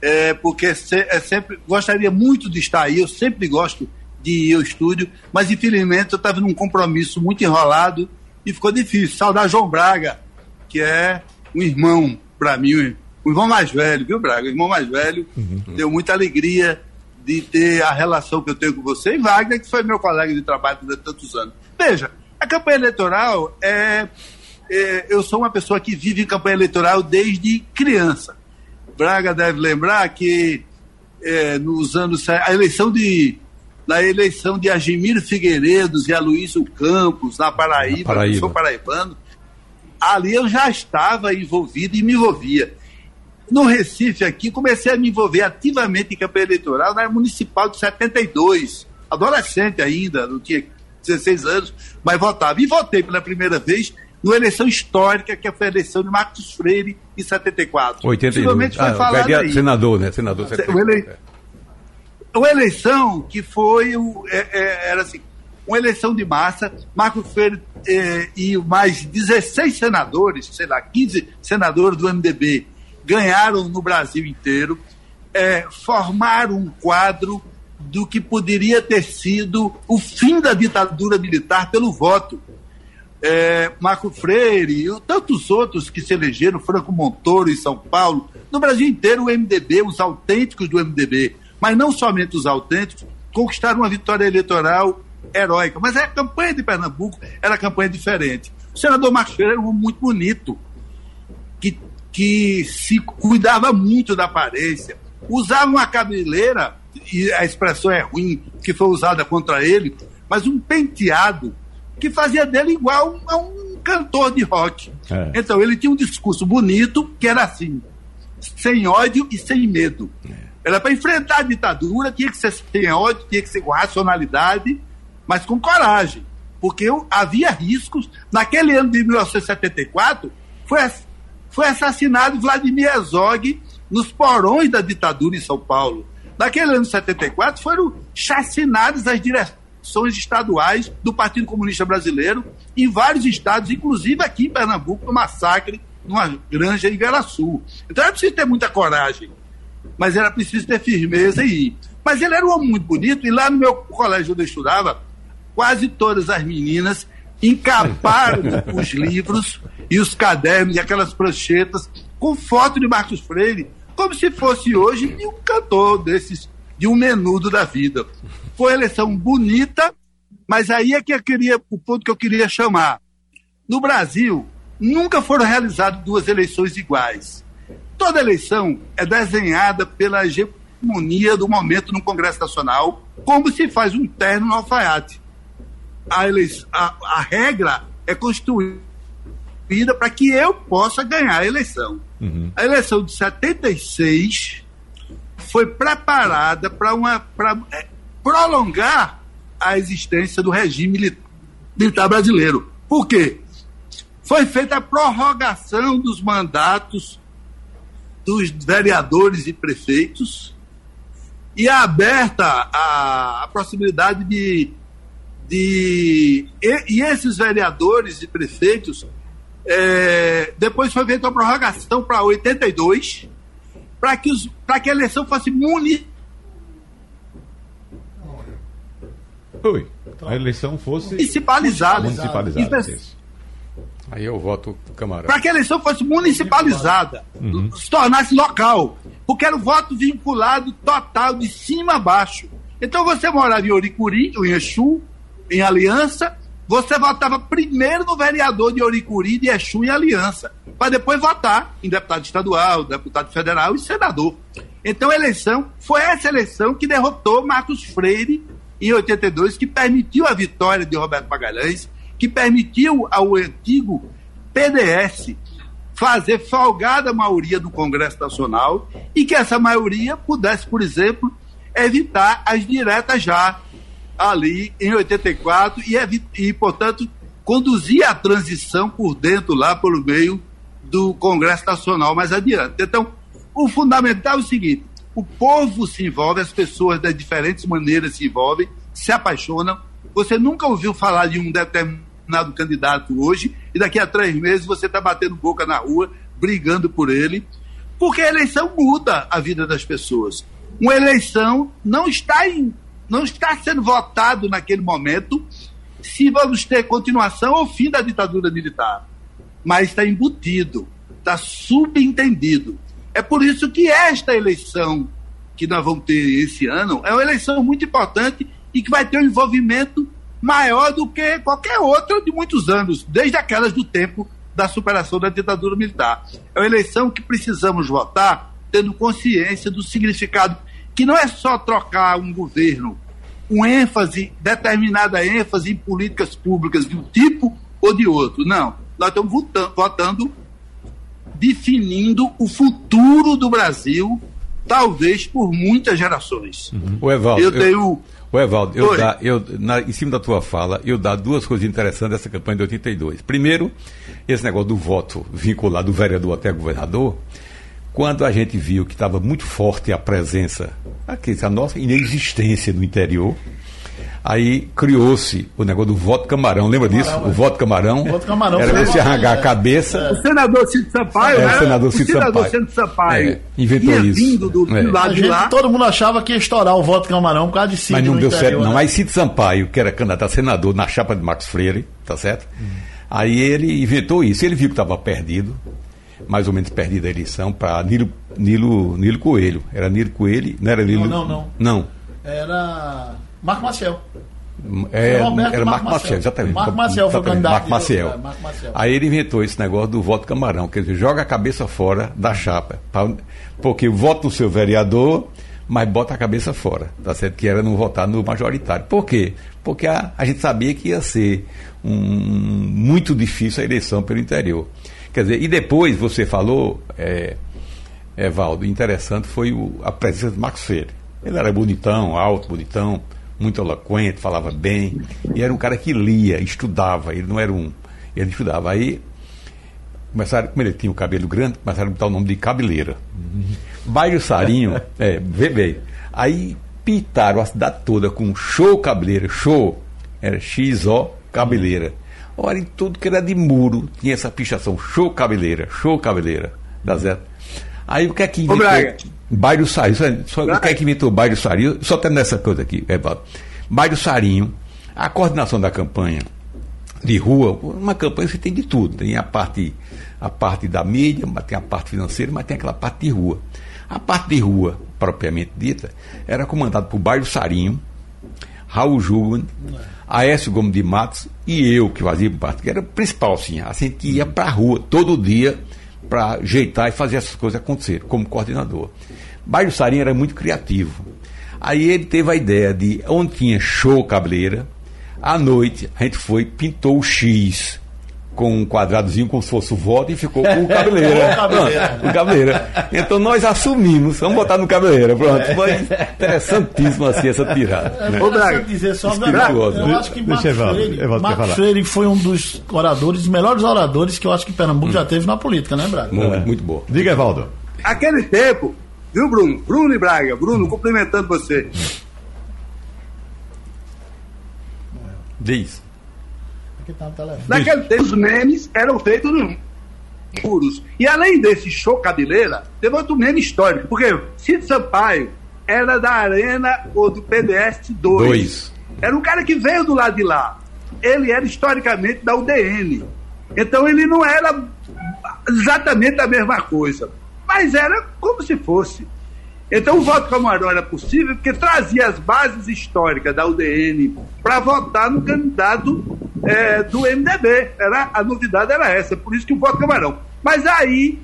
é, porque é sempre gostaria muito de estar aí, eu sempre gosto de ir ao estúdio, mas infelizmente eu estava num compromisso muito enrolado e ficou difícil. Saudar João Braga, que é um irmão para mim, um irmão mais velho, viu, Braga? Um irmão mais velho. Uhum. Deu muita alegria de ter a relação que eu tenho com você e Wagner, que foi meu colega de trabalho durante tantos anos. Veja, a campanha eleitoral é é, eu sou uma pessoa que vive em campanha eleitoral desde criança. Braga deve lembrar que é, nos anos a eleição de na eleição de Agimiro Figueiredos e Aloysio Campos na Paraíba, Paraíba. eu sou paraibano, ali eu já estava envolvido e me envolvia. No Recife aqui, comecei a me envolver ativamente em campanha eleitoral na municipal de 72, adolescente ainda, não tinha 16 anos, mas votava. E votei pela primeira vez numa eleição histórica, que foi a eleição de Marcos Freire em 74. 82. Foi ah, falado aí. Senador, né? Senador. 74. Uma, ele... uma eleição que foi, o, é, é, era assim, uma eleição de massa, Marcos Freire é, e mais 16 senadores, sei lá, 15 senadores do MDB, ganharam no Brasil inteiro, é, formaram um quadro do que poderia ter sido o fim da ditadura militar pelo voto é, Marco Freire e tantos outros que se elegeram, Franco Montoro em São Paulo, no Brasil inteiro o MDB, os autênticos do MDB, mas não somente os autênticos, conquistaram uma vitória eleitoral heróica. Mas a campanha de Pernambuco era campanha diferente. O senador Marcos Freire era um muito bonito, que, que se cuidava muito da aparência, usava uma cabeleira, e a expressão é ruim, que foi usada contra ele, mas um penteado que fazia dele igual a um cantor de rock. É. Então ele tinha um discurso bonito que era assim, sem ódio e sem medo. É. Era para enfrentar a ditadura, tinha que ser sem ódio, tinha que ser com racionalidade, mas com coragem. Porque eu, havia riscos. Naquele ano de 1974, foi, foi assassinado Vladimir Herzog nos porões da ditadura em São Paulo. Naquele ano de 74, foram chacinadas as direções eleições estaduais do Partido Comunista Brasileiro em vários estados, inclusive aqui em Pernambuco, no massacre numa granja em Sul. Então era preciso ter muita coragem, mas era preciso ter firmeza e ir. Mas ele era um homem muito bonito, e lá no meu colégio onde eu estudava, quase todas as meninas encaparam <laughs> os livros e os cadernos e aquelas pranchetas com foto de Marcos Freire, como se fosse hoje de um cantor desses, de um menudo da vida. Foi eleição bonita, mas aí é que eu queria, o ponto que eu queria chamar. No Brasil, nunca foram realizadas duas eleições iguais. Toda eleição é desenhada pela hegemonia do momento no Congresso Nacional, como se faz um terno no alfaiate. A, eleição, a, a regra é construída para que eu possa ganhar a eleição. Uhum. A eleição de 76 foi preparada para é, prolongar a existência do regime militar brasileiro. Por quê? Foi feita a prorrogação dos mandatos dos vereadores e prefeitos e aberta a, a possibilidade de, de e, e, esses vereadores e prefeitos é, depois foi feita a prorrogação para 82 para que, os, que a eleição fosse municipal. Oi, a eleição fosse municipalizada. Municipalizada. Aí eu voto camarada. Para que a eleição fosse municipalizada, uhum. se tornasse local. Porque era o voto vinculado total, de cima a baixo. Então você morava em Oricuri, em Exu, em Aliança, você votava primeiro no vereador de Oricuri, de Exu em Aliança, para depois votar em deputado estadual, deputado federal e senador. Então a eleição foi essa eleição que derrotou Marcos Freire em 82, que permitiu a vitória de Roberto Magalhães que permitiu ao antigo PDS fazer folgada maioria do Congresso Nacional e que essa maioria pudesse, por exemplo, evitar as diretas já ali em 84 e, e portanto, conduzir a transição por dentro lá pelo meio do Congresso Nacional mais adiante. Então, o fundamental é o seguinte: o povo se envolve, as pessoas das diferentes maneiras se envolvem, se apaixonam. Você nunca ouviu falar de um determinado candidato hoje e daqui a três meses você está batendo boca na rua, brigando por ele, porque a eleição muda a vida das pessoas. Uma eleição não está, em, não está sendo votado naquele momento se vamos ter continuação ou fim da ditadura militar, mas está embutido, está subentendido. É por isso que esta eleição que nós vamos ter esse ano é uma eleição muito importante e que vai ter um envolvimento maior do que qualquer outra de muitos anos, desde aquelas do tempo da superação da ditadura militar. É uma eleição que precisamos votar tendo consciência do significado, que não é só trocar um governo, com ênfase, determinada ênfase em políticas públicas de um tipo ou de outro. Não. Nós estamos votando definindo o futuro do Brasil, talvez por muitas gerações. Uhum. O Evaldo, eu tenho. O Evaldo, eu dá, eu, na, em cima da tua fala, eu dá duas coisas interessantes dessa campanha de 82. Primeiro, esse negócio do voto vinculado do vereador até governador, quando a gente viu que estava muito forte a presença, a nossa inexistência no interior, Aí criou-se o negócio do voto camarão, lembra camarão, disso? É. O voto camarão. O voto camarão era você arrancar a cabeça. É. O senador Cid Sampaio, é, né? O senador Cid Sampaio. Cid Sampaio é, inventou isso. Vindo do, é. do lado de lá. Todo mundo achava que ia estourar o voto camarão por causa de Cid. Mas não deu interior, certo, não. Né? Aí Cid Sampaio, que era candidato a senador na chapa de Marcos Freire, tá certo? Hum. Aí ele inventou isso. Ele viu que estava perdido, mais ou menos perdido a eleição, para Nilo, Nilo, Nilo Coelho. Era Nilo Coelho, não era Nilo. Não, não, não. Não. Era Marco Maciel. É, era Marco Maciel, exatamente. Marco Maciel foi candidato. Marco Maciel. É, Marco Maciel. Aí ele inventou esse negócio do voto camarão, quer dizer, joga a cabeça fora da chapa. Pra, porque vota o seu vereador, mas bota a cabeça fora, tá certo? Que era não votar no majoritário. Por quê? Porque a, a gente sabia que ia ser um, muito difícil a eleição pelo interior. Quer dizer, e depois você falou, é, Evaldo, interessante foi o, a presença de Marcos Freire. Ele era bonitão, alto, bonitão muito eloquente, falava bem, e era um cara que lia, estudava, ele não era um. Ele estudava. Aí começaram, como ele tinha o cabelo grande, começaram a botar o nome de cabeleira. Bairro Sarinho, é, vê bem. Aí pintaram a cidade toda com show cabeleira, show. Era XO cabeleira. Olha, em tudo que era de muro tinha essa pichação, show cabeleira, show cabeleira. Dá certo? Aí o que é que inventou? Bairro Sarinho. Só, só, o que é que inventou Bairro Sarinho? Só tendo essa coisa aqui, Evaldo. Bairro Sarinho A coordenação da campanha de rua, uma campanha você tem de tudo. Tem a parte, a parte da mídia, tem a parte financeira, mas tem aquela parte de rua. A parte de rua, propriamente dita, era comandada por Bairro Sarinho, Raul Júnior, Aécio Gomes de Matos e eu, que fazia parte, que era o principal, assim. A gente ia para a rua todo dia para ajeitar e fazer essas coisas acontecer, como coordenador. Bairro Sarinho era muito criativo. Aí ele teve a ideia de, onde tinha show cabeleira, à noite a gente foi, pintou o X com um quadradozinho como se fosse o voto e ficou com o cabeleira. <laughs> Pronto, <laughs> o cabeleira. Então nós assumimos, vamos botar no cabeleira, pronto. Foi interessantíssimo assim essa tirada. Né? Ô, Braga, dizer só, Espirituosa. eu acho que Marcos Freire, Marcos foi um dos oradores, os melhores oradores que eu acho que Pernambuco já teve na política, né, Braga? Muito, muito boa. Diga, Evaldo. Aquele tempo, viu, Bruno? Bruno e Braga. Bruno, cumprimentando você. Diz. Aqui tá no telefone. Naquele tempo, os memes eram feitos nos muros. E além desse show cabeleira, teve outro meme histórico. Porque Cid Sampaio era da Arena ou do PDS 2. Dois. Era um cara que veio do lado de lá. Ele era historicamente da UDN. Então ele não era exatamente a mesma coisa. Mas era como se fosse. Então o voto Camarão era possível porque trazia as bases históricas da UDN para votar no candidato eh, do MDB. Era, a novidade era essa, por isso que o voto Camarão. Mas aí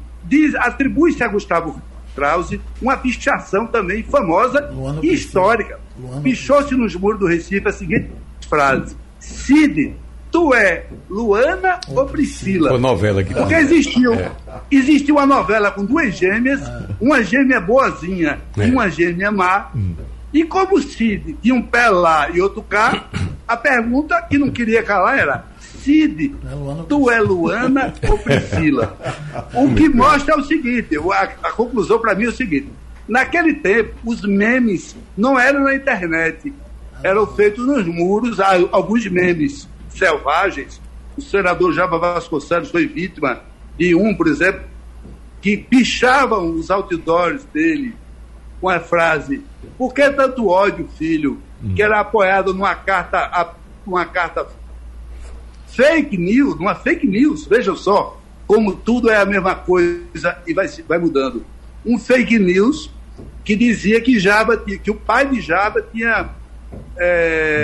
atribui-se a Gustavo Krause uma pichação também famosa e histórica. Pichou-se nos muros do Recife a seguinte frase: Cid, tu é Luana ou Priscila? Foi novela que Porque existiu, É. existiu uma novela com duas gêmeas, uma gêmea boazinha É. e uma gêmea má. Hum. E como o Cid tinha um pé lá e outro cá, a pergunta que não queria calar era: Cid, É Luana ou tu é Luana ou Priscila? <laughs> O que mostra é o seguinte: a, a conclusão para mim é o seguinte: naquele tempo, os memes não eram na internet, eram feitos nos muros, alguns memes selvagens. O senador Java Vasconcelos foi vítima de um, por exemplo, que pichavam os outdoors dele com a frase: Por que tanto ódio, filho? Que era apoiado numa carta, uma carta fake news, numa fake news, vejam só, como tudo é a mesma coisa e vai, vai mudando. Um fake news que dizia que Java, ti- que o pai de Java tinha é,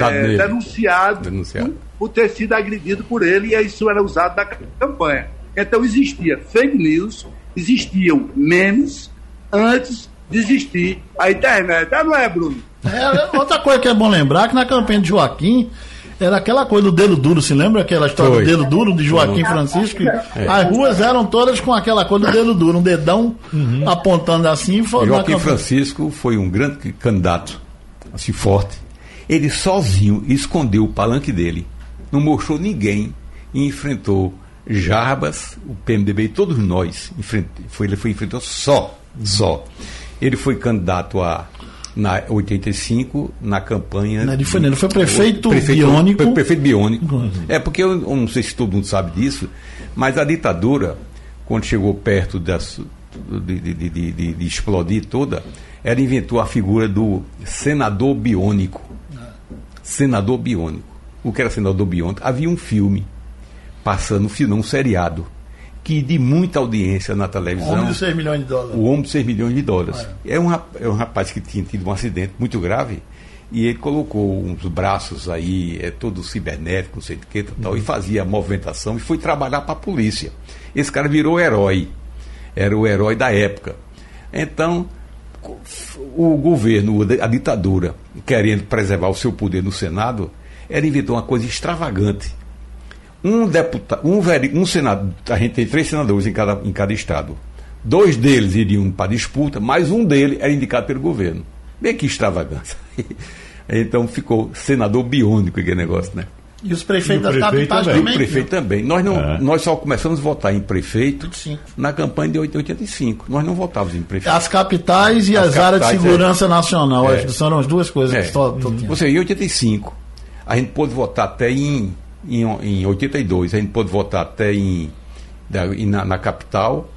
denunciado, Denunciado. Por, ter sido agredido por ele e isso era usado na campanha. Então existia fake news, existiam memes antes de existir a internet. Ah, não é, Bruno? É, outra coisa que é bom lembrar que na campanha de Joaquim era aquela coisa do dedo duro, se lembra aquela história Foi. do dedo duro de Joaquim Francisco? As ruas eram todas com aquela coisa do dedo duro, um dedão apontando assim. Joaquim. Francisco foi um grande candidato, assim, forte. Ele sozinho escondeu o palanque dele, não mostrou ninguém e enfrentou Jarbas, o PMDB e todos nós. Foi, ele foi enfrentou só, só. Ele foi candidato a na 85 na campanha. Não, ele foi- ele foi prefeito prefeito biônico. pre- prefeito biônico. É porque eu, eu não sei se todo mundo sabe disso, mas a ditadura, quando chegou perto das, de, de- de- de- de- de explodir toda, ela inventou a figura do senador biônico. Senador biônico. O que era senador biônico? Havia um filme passando, um filme, um seriado, que de muita audiência na televisão. Homem de 6 milhões de dólares. O homem de 6 milhões de dólares. É um, rap- é um rapaz que tinha tido um acidente muito grave e ele colocou uns braços aí, é todo cibernético, não sei de que, tal, tal, e fazia movimentação e foi trabalhar para a polícia. Esse cara virou herói. Era o herói da época. Então, o governo, a ditadura, querendo preservar o seu poder no Senado, ela inventou uma coisa extravagante um deputado, um, um senador, a gente tem três senadores em cada, em cada estado. Dois deles iriam para disputa, mas um deles era indicado pelo governo. Bem que extravagância. <laughs> Então ficou senador biônico aquele negócio, né? E os prefeitos E o das prefeito capitais também. E também. o prefeito também. Nós, não, É. nós só começamos a votar em prefeito 85. na campanha de 85. Nós não votávamos em prefeito. As capitais e As as, áreas de capitais, segurança nacional. É. Acho que são as duas coisas É. que só tinha. Ou seja, em 85, a gente pôde votar até em, em, em 82, a gente pôde votar até em, na, na capital,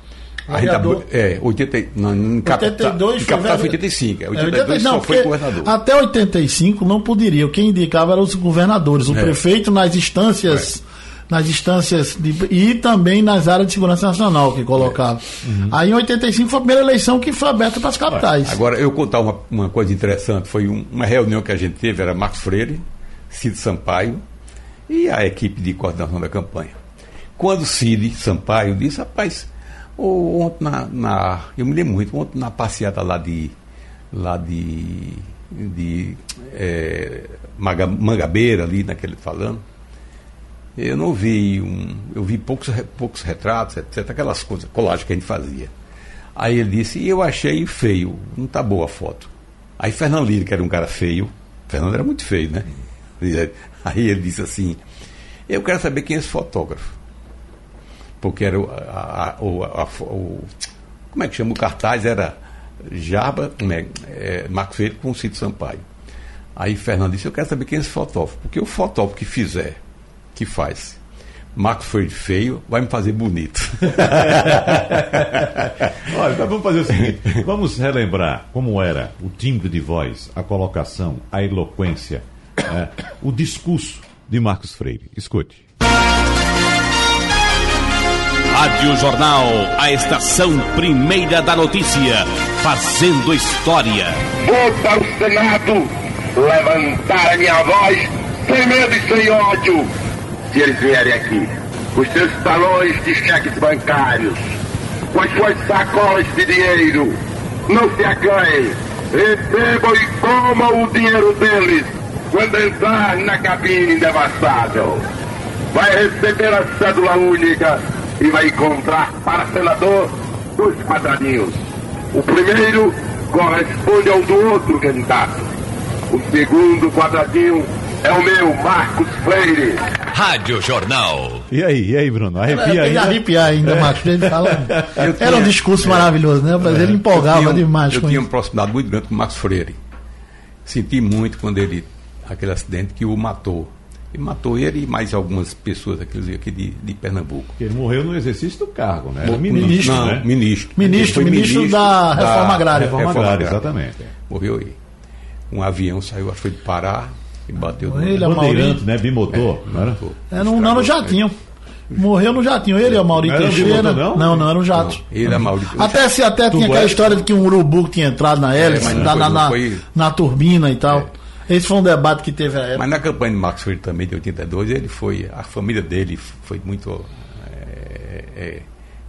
A gente é, 80, não, em capital, 82 em capital foi vere- 85. É, É, 82 80 só não, foi governador. Até 85 não poderia. Quem indicava eram os governadores, o É. prefeito nas instâncias. Nas instâncias de, e também nas áreas de segurança nacional que colocava. Uhum. Aí em 85 foi a primeira eleição que foi aberta para as capitais. Agora, eu contar uma, uma coisa interessante. Foi um- uma reunião que a gente teve, era Marcos Freire, Cid Sampaio e a equipe de coordenação da campanha. Quando Cid Sampaio disse, rapaz, ontem na, na- Eu me lembro muito, ontem na passeata lá de. lá de. de é, Mangabeira, ali naquele falando. Eu não vi um. Eu vi poucos, poucos retratos, etc. Aquelas coisas, colagem que a gente fazia. Aí ele disse, e eu achei feio, não tá boa a foto. Aí Fernando Lira, que era um cara feio, Fernando era muito feio, né? <laughs> Aí ele disse assim, eu quero saber quem é esse fotógrafo. Porque era o, a, a- o, a- o- como é que chama? O cartaz era Jaba, né, é, Marco Freire com Cid Sampaio. Aí Fernando disse, eu quero saber quem é esse fotógrafo. Porque o fotógrafo que fizer, que faz, Marco Freire feio, vai me fazer bonito. <laughs> Olha, então vamos fazer o seguinte: vamos relembrar como era o timbre de voz, a colocação, a eloquência, né, o discurso de Marcos Freire. Escute. Rádio Jornal, a estação primeira da notícia, fazendo história. Vou para o Senado levantar a minha voz sem medo e sem ódio. Se eles vierem aqui, os seus talões de cheques bancários, com as suas sacolas de dinheiro, não se acanhem. Recebam e comam o dinheiro deles quando entrar na cabine devastável. Vai receber a cédula única e vai encontrar para senador dois quadradinhos. O primeiro corresponde ao do outro candidato. O segundo quadradinho é o meu, Marcos Freire. Rádio Jornal. E aí, e aí, Bruno? Arrepia ainda? arrepiar ainda, Marcos. Ele fala. <laughs> Era um discurso maravilhoso, né? Mas ele empolgava eu tinha, demais eu com tinha isso. uma proximidade muito grande com o Marcos Freire. Senti muito quando ele, aquele acidente que o matou. E matou ele e mais algumas pessoas aqui, aqui de, de Pernambuco. Ele morreu no exercício do cargo, né? Era ministro, não, né? ministro. Ministro, ministro da Reforma Agrária. Reforma agrária, exatamente. Morreu aí. Um avião saiu, acho que foi de Pará e bateu no. Ele, a Bandeirante, Maurício. né? Bimotor, não era? Era no, não, no jatinho. Morreu no jatinho. Ele, a Mauri Não era um Teixeira. não? Não, não, era um jato. Ele é Maurício. Até, se, até tinha aquela é? história de que um urubu tinha entrado na hélice, não na, foi- na, não na, na turbina e tal. Esse foi um debate que teve a época. Mas na campanha de Marcos Freire também, de 82, ele foi. A família dele foi muito é, é,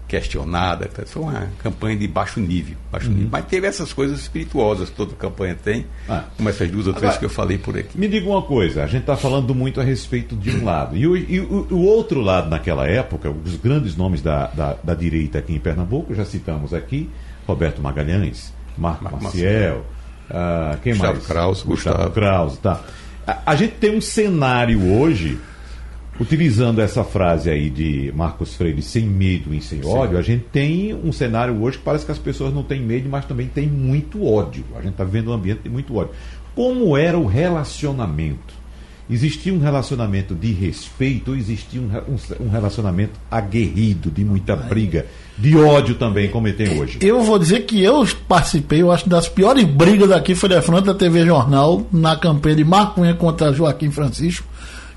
questionada. Foi uma campanha de baixo nível. Baixo nível. Mas teve essas coisas espirituosas que toda campanha tem, Ah. como essas duas ou três Agora- que eu falei por aqui. Me diga uma coisa, a gente está falando muito a respeito de um lado. E o, e o- o outro lado, naquela época, os grandes nomes da, da, da direita aqui em Pernambuco, já citamos aqui, Roberto Magalhães, Marco Marco Maciel, ah, quem Gustavo mais? Krause, Gustavo Gustavo. Krause, tá. A, a gente tem um cenário hoje, utilizando essa frase aí de Marcos Freire, sem medo e sem ódio, a gente tem um cenário hoje que parece que as pessoas não têm medo, mas também tem muito ódio. A gente está vivendo um ambiente de muito ódio. Como era o relacionamento? Existia um relacionamento de respeito ou existia um, um- um relacionamento aguerrido, de muita briga, de ódio também, como tem hoje? Eu vou dizer que eu participei, eu acho, das piores brigas aqui foi da frente da TV Jornal, na campanha de Marco Cunha contra Joaquim Francisco,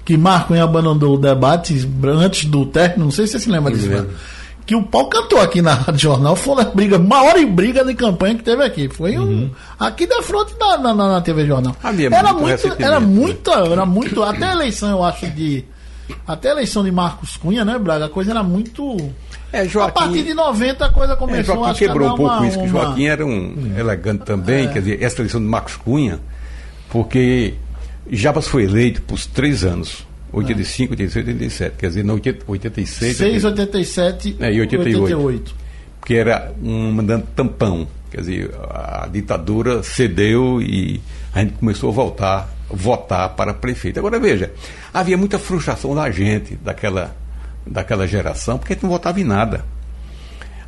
que Marco Cunha abandonou o debate antes do término, não sei se você se lembra disso. né? Que o pau cantou aqui na Rádio Jornal, foi uma briga, maior briga de campanha que teve aqui. Foi um, aqui da frente da, na, na, na TV Jornal. Havia era muito muito, era né? muita, era muito, até a eleição, eu acho, de. Até a eleição de Marcos Cunha, né, Braga? A coisa era muito. É, A partir de 90 a coisa É, começou Joaquim acho que, a quebrou um pouco uma- isso, que uma- Joaquim era um elegante também, quer dizer, essa eleição de Marcos Cunha, porque Jabas foi eleito por três anos, 85, 86, 87, quer dizer, na 80, 86, 6, 87 É, e 88. 88. que era um mandante tampão, quer dizer, a ditadura cedeu e a gente começou a voltar, votar para prefeito. Agora veja, havia muita frustração da gente, daquela, daquela geração, porque a gente não votava em nada.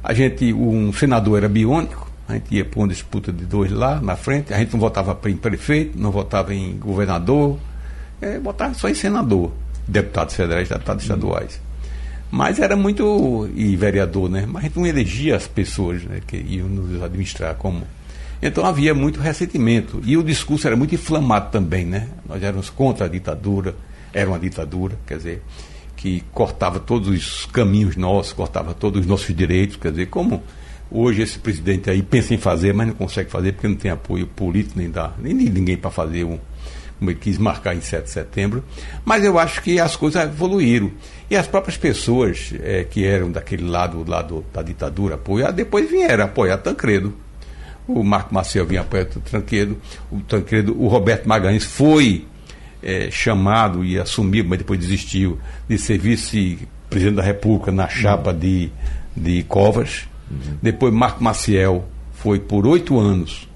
A gente, um senador era biônico, a gente ia para uma disputa de dois lá na frente, a gente não votava em prefeito, não votava em governador, é, votava só em senador, deputados federais, deputados estaduais. Mas era muito. E vereador, né? Mas a gente não elegia as pessoas né, que iam nos administrar como. Então havia muito ressentimento. E o discurso era muito inflamado também, né? Nós éramos contra a ditadura, era uma ditadura, quer dizer, que cortava todos os caminhos nossos, cortava todos os nossos direitos, quer dizer, como hoje esse presidente aí pensa em fazer, mas não consegue fazer porque não tem apoio político nem dá, nem de ninguém para fazer um, como ele quis marcar em 7 de setembro, mas eu acho que as coisas evoluíram. E as próprias pessoas é, que eram daquele lado, lado da ditadura, apoiar, depois vieram apoiar Tancredo. O Marco Maciel vinha apoiar Tancredo, o Tancredo, o Roberto Magalhães foi é, chamado e assumiu, mas depois desistiu, de ser vice-presidente da República na chapa de, de Covas. Uhum. Depois Marco Maciel foi por oito anos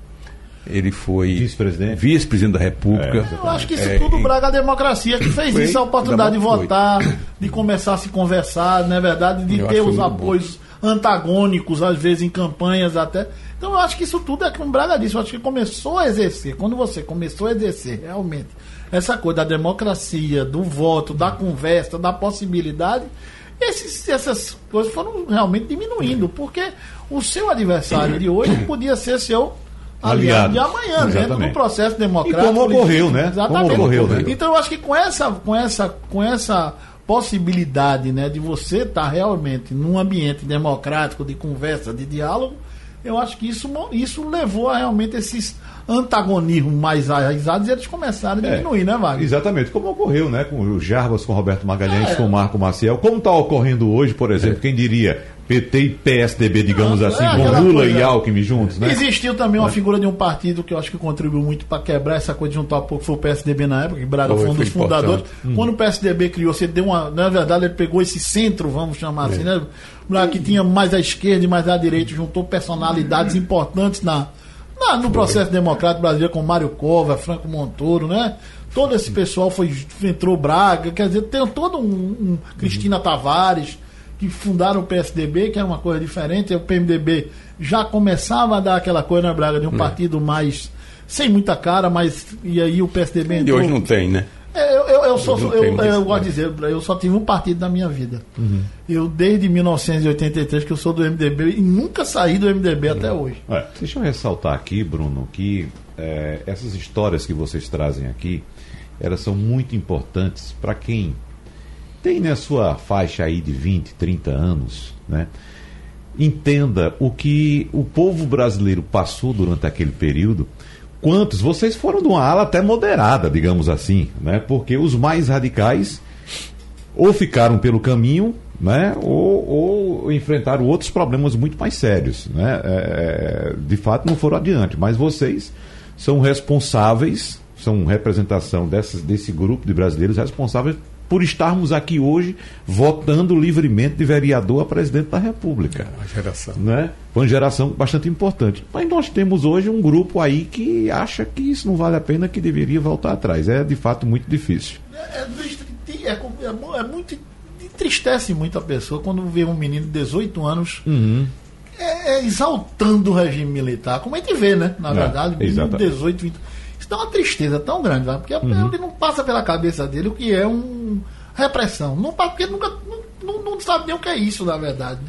ele foi vice-presidente vice da República. É, eu acho que isso é, tudo braga a democracia que fez foi, isso, a oportunidade de votar, foi. de começar a se conversar, não é verdade? De eu ter os apoios bom. Antagônicos, às vezes em campanhas até. Então eu acho que isso tudo é como Braga disse, eu acho que começou a exercer, quando você começou a exercer realmente essa coisa da democracia, do voto, da conversa, da possibilidade, esses, essas coisas foram realmente diminuindo, porque o seu adversário de hoje podia ser seu aliado de amanhã, Exatamente. dentro do processo democrático. E como ocorreu, né? Exatamente. Como ocorreu, né? Então eu acho que com essa, com essa, com essa possibilidade né, de você estar tá realmente num ambiente democrático, de conversa, de diálogo, eu acho que isso, isso levou a realmente esses antagonismos mais arraizados e eles começaram a é, diminuir, é, né, Wagner? Exatamente, como ocorreu, né, com o Jarbas, com o Roberto Magalhães, é. com o Marco Maciel, como está ocorrendo hoje, por exemplo, é. quem diria PT e PSDB, digamos Não, assim, é com Lula coisa. e Alckmin juntos, né? Existiu também uma é. figura de um partido que eu acho que contribuiu muito para quebrar essa coisa de juntar pouco, foi o PSDB na época, que Braga foi, foi um dos fundadores. Hum. Quando o PSDB criou, você deu uma. Na verdade, ele pegou esse centro, vamos chamar assim, né? Que tinha mais à esquerda e mais à direita, juntou personalidades importantes na, na no processo democrático brasileiro, como Mário Cova, Franco Montoro, né? Todo esse pessoal foi entrou Braga, quer dizer, tem todo um, um Cristina Tavares que fundaram o PSDB, que era uma coisa diferente, o PMDB já começava a dar aquela coisa na Braga de um é. partido mais sem muita cara, mas e aí o PSDB entrou. E hoje não tem, né? É, eu, eu, eu, só, eu, eu, eu gosto de dizer, eu só tive um partido na minha vida. Uhum. Eu, desde 1983, que eu sou do MDB e nunca saí do MDB uhum. até hoje. É, deixa eu ressaltar aqui, Bruno, que é, essas histórias que vocês trazem aqui, elas são muito importantes para quem tem na sua faixa aí de 20, 30 anos, né? Entenda o que o povo brasileiro passou durante aquele período quantos vocês foram de uma ala até moderada, digamos assim, né? Porque os mais radicais ou ficaram pelo caminho, né? Ou, ou enfrentaram outros problemas muito mais sérios, né? É, de fato, não foram adiante. Mas vocês são responsáveis, são representação dessas, desse grupo de brasileiros responsáveis por estarmos aqui hoje votando livremente de vereador a presidente da República. É uma geração. Né? Foi uma geração bastante importante. Mas nós temos hoje um grupo aí que acha que isso não vale a pena, que deveria voltar atrás. É de fato muito difícil. É, é, é, é, é muito. Entristece muito a pessoa quando vê um menino de 18 anos. Uhum. É, exaltando o regime militar, como a gente vê, né? Na verdade, menino de 18, 20 isso dá uma tristeza tão grande, lá, porque uhum. ele não passa pela cabeça dele o que é um repressão. Não porque nunca não, não, sabe nem o que é isso, na verdade.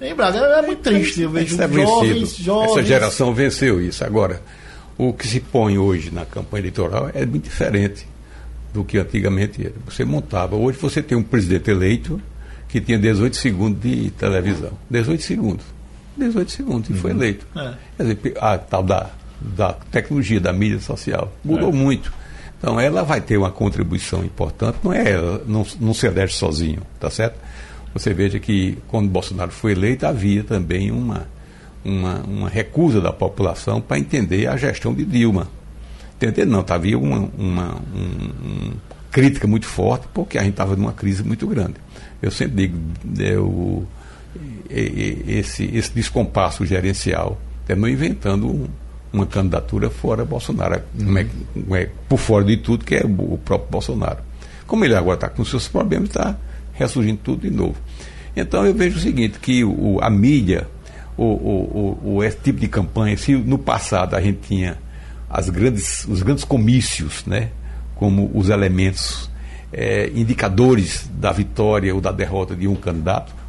Em Braga é, é muito triste. Eu vejo é jovens, jovens. Essa geração venceu isso. Agora, o que se põe hoje na campanha eleitoral é muito diferente do que antigamente era. Você montava. Hoje você tem um presidente eleito que tinha 18 segundos de televisão. 18 segundos. 18 segundos e uhum. foi eleito. É. Quer dizer, a tal da da tecnologia, da mídia social. Mudou é. muito. Então ela vai ter uma contribuição importante, não é ela, não, não se elege sozinho, tá certo? Você veja que quando Bolsonaro foi eleito havia também uma, uma, uma recusa da população para entender a gestão de Dilma. Entender não, tá, havia uma, uma um, um, crítica muito forte porque a gente estava numa crise muito grande. Eu sempre digo, eu, esse, esse descompasso gerencial terminou inventando um, uma candidatura fora Bolsonaro, não é, não é, por fora de tudo, que é o próprio Bolsonaro. Como ele agora está com seus problemas, está ressurgindo tudo de novo. Então eu vejo o seguinte, que o, a mídia, o, o, o, esse tipo de campanha, se no passado a gente tinha as grandes, os grandes comícios, né, como os elementos é, indicadores da vitória ou da derrota de um candidato.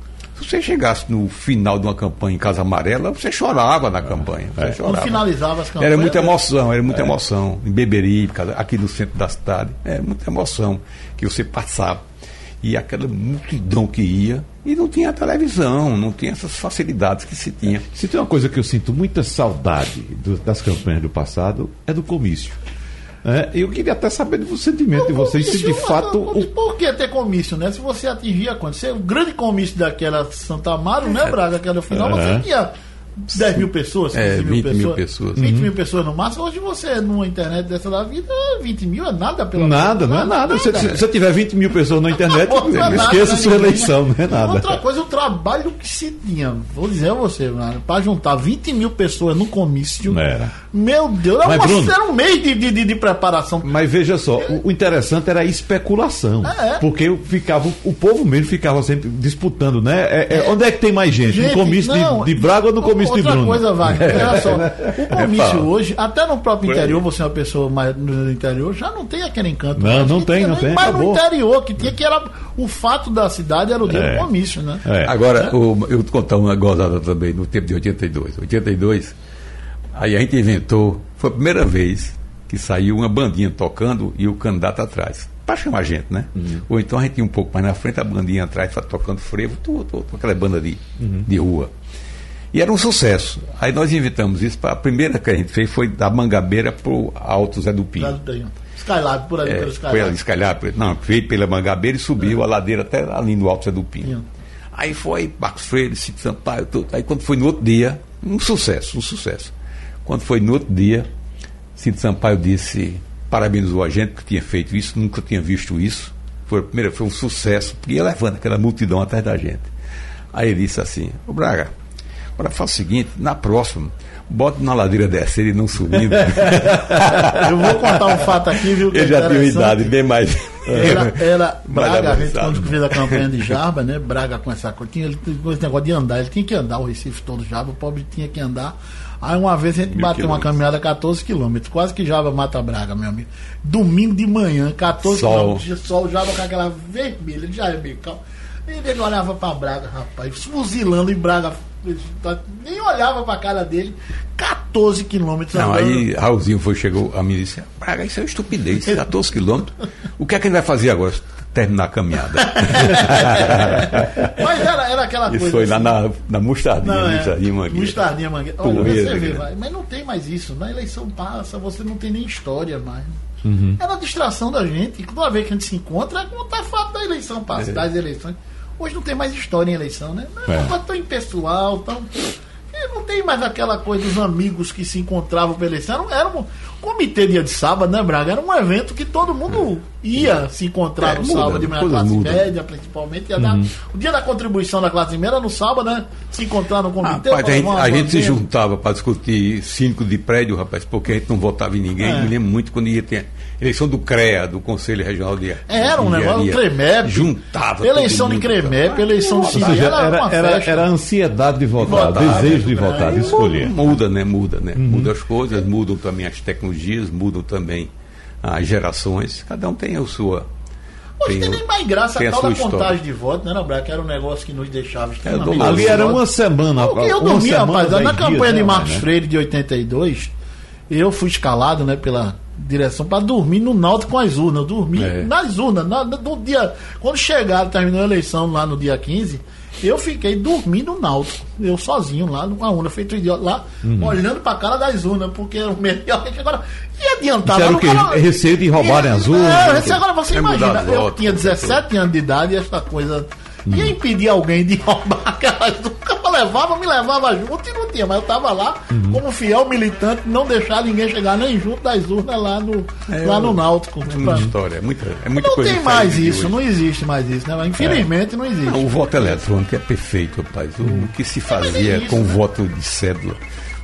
Se você chegasse no final de uma campanha em Casa Amarela, você chorava na campanha. Você Quando chorava. finalizava as campanhas. Era muita emoção, era muita emoção. Em Beberibe, aqui no centro da cidade, era muita emoção que você passava. E aquela multidão que ia, e não tinha televisão, não tinha essas facilidades que se tinha. Se tem uma coisa que eu sinto muita saudade do- das campanhas do passado, é do comício. É, eu queria até saber do sentimento de vocês, se de fato. mas o- Por que ter comício, né? Se você atingia quanto? Se o grande comício daquela Santa Amaro, né, Braga? Aquela final, Aham. você tinha 10 mil pessoas, 15 É, mil 20 mil pessoas. pessoas. 20 mil pessoas no máximo. Hoje você, numa internet dessa da vida, 20 mil é nada pela Nada, não é nada. Se, se, se eu tiver 20 mil pessoas na <laughs> internet, Não é nada, esqueça sua eleição, não é nada. Outra coisa, o trabalho que se tinha, vou dizer a você, mano, pra juntar 20 mil pessoas no comício. Era. Meu Deus, era, Mas, uma- era um mês de, de, de- de preparação. Mas veja só, o, o interessante era a especulação. É. Porque ficava, o povo mesmo ficava sempre disputando, né? É, é, onde é que tem mais gente? Gente, no comício de- não, de, Braga ou no comício de outra Bruno? coisa, Wagner, <laughs> olha só. O comício fala. hoje, até no próprio interior, você é uma pessoa mais no interior, já não tem aquele encanto. Não, não tem, não tem, Mas acabou. no interior, que tinha que era o fato da cidade era o dia É. do comício, né? É. Agora, o- eu vou te contar uma gozada também, no tempo de 82. 82, aí a gente inventou, foi a primeira vez que saiu uma bandinha tocando e o candidato atrás. Para chamar a gente, né? Ou então a gente ia um pouco mais na frente, a bandinha atrás, tocando frevo, tudo, tudo, aquela banda de, de rua. E era um sucesso. Aí nós inventamos isso, pra, a primeira que a gente fez foi da Mangabeira pro Alto Zé do Pinho. Skylab, por ali, É, pelo foi Skylab. ali, escalhar, não, veio pela Mangabeira e subiu a ladeira até ali no Alto Zé do Pinho. Aí foi Marcos Freire, Cito Sampaio, tudo. Aí quando foi no outro dia, um sucesso, um sucesso. Quando foi no outro dia, Cito Sampaio disse, parabenizou a gente que tinha feito isso, nunca tinha visto isso. Foi, a primeira, foi um sucesso, porque ia levando aquela multidão atrás da gente. Aí ele disse assim, ô Braga, agora faz o seguinte, na próxima, bota na ladeira descer e não subindo. <laughs> Eu vou contar um fato aqui, viu? é Ele já tinha idade bem mais. Era, era <laughs> Braga, a gente quando fez a campanha de Jarba, né? Braga com essa coisa, tinha ele tinha esse negócio de andar, ele tinha que andar, o Recife todo Jarba, o pobre tinha que andar. Aí uma vez a gente Mil bateu uma quilômetros. caminhada 14 quilômetros, quase que Jarba mata Braga, meu amigo. Domingo de manhã, 14 Sol. quilômetros, sol, Jarba com aquela vermelha, ele já é meio calmo. E ele olhava pra Braga, rapaz, fuzilando em Braga, nem olhava pra cara dele, 14 quilômetros Não, andando. aí Raulzinho foi, chegou a mim e disse: isso é uma estupidez, 14 quilômetros. O que é que ele vai fazer agora? Terminar a caminhada. <laughs> Mas era, era aquela Isso coisa. foi lá assim. na, na mostardinha, Não, é. mostardinha mangueira. Mostardinha Mangueira. Olha, você vê, né? vai, mas não tem mais isso. Na eleição passa, você não tem nem história mais. Uhum. Era a distração da gente. Toda vez que a gente se encontra, é contar fato da eleição, passa, É. das eleições. Hoje não tem mais história em eleição, né? É É. uma coisa tão impessoal, tão. Não tem mais aquela coisa dos amigos que se encontravam pela eleição. Era, um comitê dia de sábado, né, Braga? Era um evento que todo mundo ia se encontrar É, no muda, sábado de manhã, classe mudam. média, principalmente. Ia dar- o dia da contribuição da classe média era no sábado, né? Se encontrar no comitê. Rapaz, a gente, a gente se juntava para discutir síndico de prédio, rapaz, porque a gente não votava em ninguém. É. Me lembro muito quando ia ter eleição do CREA, do Conselho Regional de Era um de negócio, Engenharia. CREMEP. Juntava. Eleição todo de mundo, CREMEP, eleição de seja, era, era, era, era a ansiedade de votar, votar, desejo de né? votar, de escolher. Muda, né? Muda, né? Uhum. Muda as coisas, mudam também as tecnologias, mudam também as gerações. Cada um tem a sua. Hoje tem nem mais graça tem a a tal da história. contagem de voto, né, Braga? Que era um negócio que nos deixava extremamente doloroso. Ali era uma semana. Porque eu uma dormia, semana, rapaz. Na dias, campanha né, de Marcos né? Freire de 82, eu fui escalado, né, pela direção para dormir no Náutico com as urnas. Eu dormi É. nas urnas. Na, no dia, quando chegaram, terminou a eleição lá no dia 15, eu fiquei dormindo no Náutico. Eu sozinho lá, numa urna, feito idiota lá, Uhum. olhando pra cara das urnas, porque era o melhor. Agora, e adiantava? Isso era o quê? cara- Receio de roubarem as urnas? É, receio- agora você É imagina, eu voto, tinha 17 anos de idade e essa coisa. Ia impedir alguém de roubar <laughs> aquelas urnas. Levava, me levava junto e não tinha, mas eu tava lá como fiel militante, não deixar ninguém chegar nem junto das urnas lá no, lá no Náutico. É muita história, é muita, é muita Não coisa tem mais isso, hoje. não existe mais isso, né? Infelizmente não existe. Não, o voto eletrônico é perfeito, rapaz. O que se fazia isso, com o né? voto de cédula.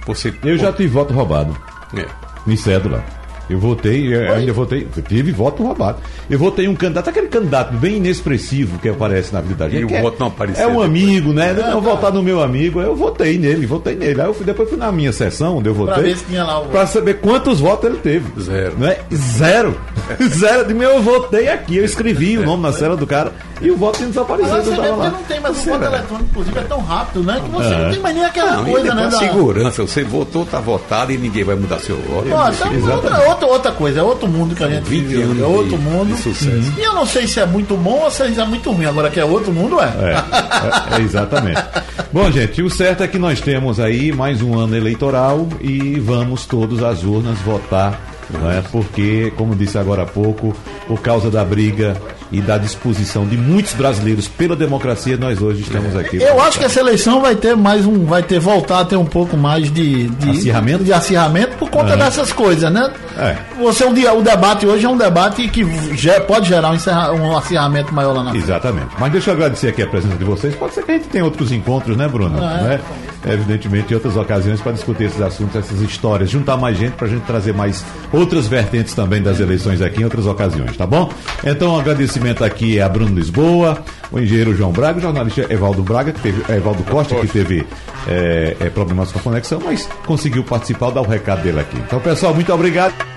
Você, Eu já tive voto roubado. É. Em cédula. Eu votei, eu ainda votei, eu tive voto roubado. Eu votei um candidato, aquele candidato bem inexpressivo que aparece na vida da gente. E o é- voto não apareceu É um depois. amigo, né? Eu vou votar no meu amigo, eu votei nele, votei nele. Aí eu fui, depois fui na minha sessão, onde eu votei. ver se tinha lá o- Pra saber quantos votos ele teve. Zero. Né? Zero. <laughs> Zero de meu, eu votei aqui, eu escrevi o nome na cela do cara e o voto tinha desaparecido. Agora você vê porque não tem mais o Sim, voto velho. eletrônico, inclusive, é tão rápido, né? Que você É. não tem mais nem aquela Não, coisa, né? Da... segurança, você votou, tá votado e ninguém vai mudar seu voto. Ó, então, Exatamente. outra, outra, outra coisa, é outro mundo que a gente 20 vive. É outro mundo. de sucesso. E eu não sei se é muito bom ou se é muito ruim. Agora que é outro mundo, é. É, é, exatamente. Bom, gente, o certo é que nós temos aí mais um ano eleitoral e vamos todos às urnas votar, não é? Porque, como disse agora há pouco, por causa da briga e da disposição de muitos brasileiros pela democracia, nós hoje estamos aqui. Eu acho que essa eleição vai ter mais um, vai ter voltar a ter um pouco mais de, de Acirramento? de acirramento por conta Aham. dessas coisas, né? É. Você o, dia- o debate hoje é um debate que ge- pode gerar um, um acirramento maior lá na frente. Exatamente. Mas deixa eu agradecer aqui a presença de vocês. Pode ser que a gente tenha outros encontros, né, Bruno? É. Né? Evidentemente, em outras ocasiões para discutir esses assuntos, essas histórias, juntar mais gente para a gente trazer mais outras vertentes também das eleições aqui em outras ocasiões, tá bom? Então, um agradecimento aqui a Bruno Lisboa, o engenheiro João Braga, o jornalista Evaldo Braga, que teve, Evaldo Costa, que teve é, é, problemas com a conexão, mas conseguiu participar, dar o recado dele aqui. Então, pessoal, muito obrigado.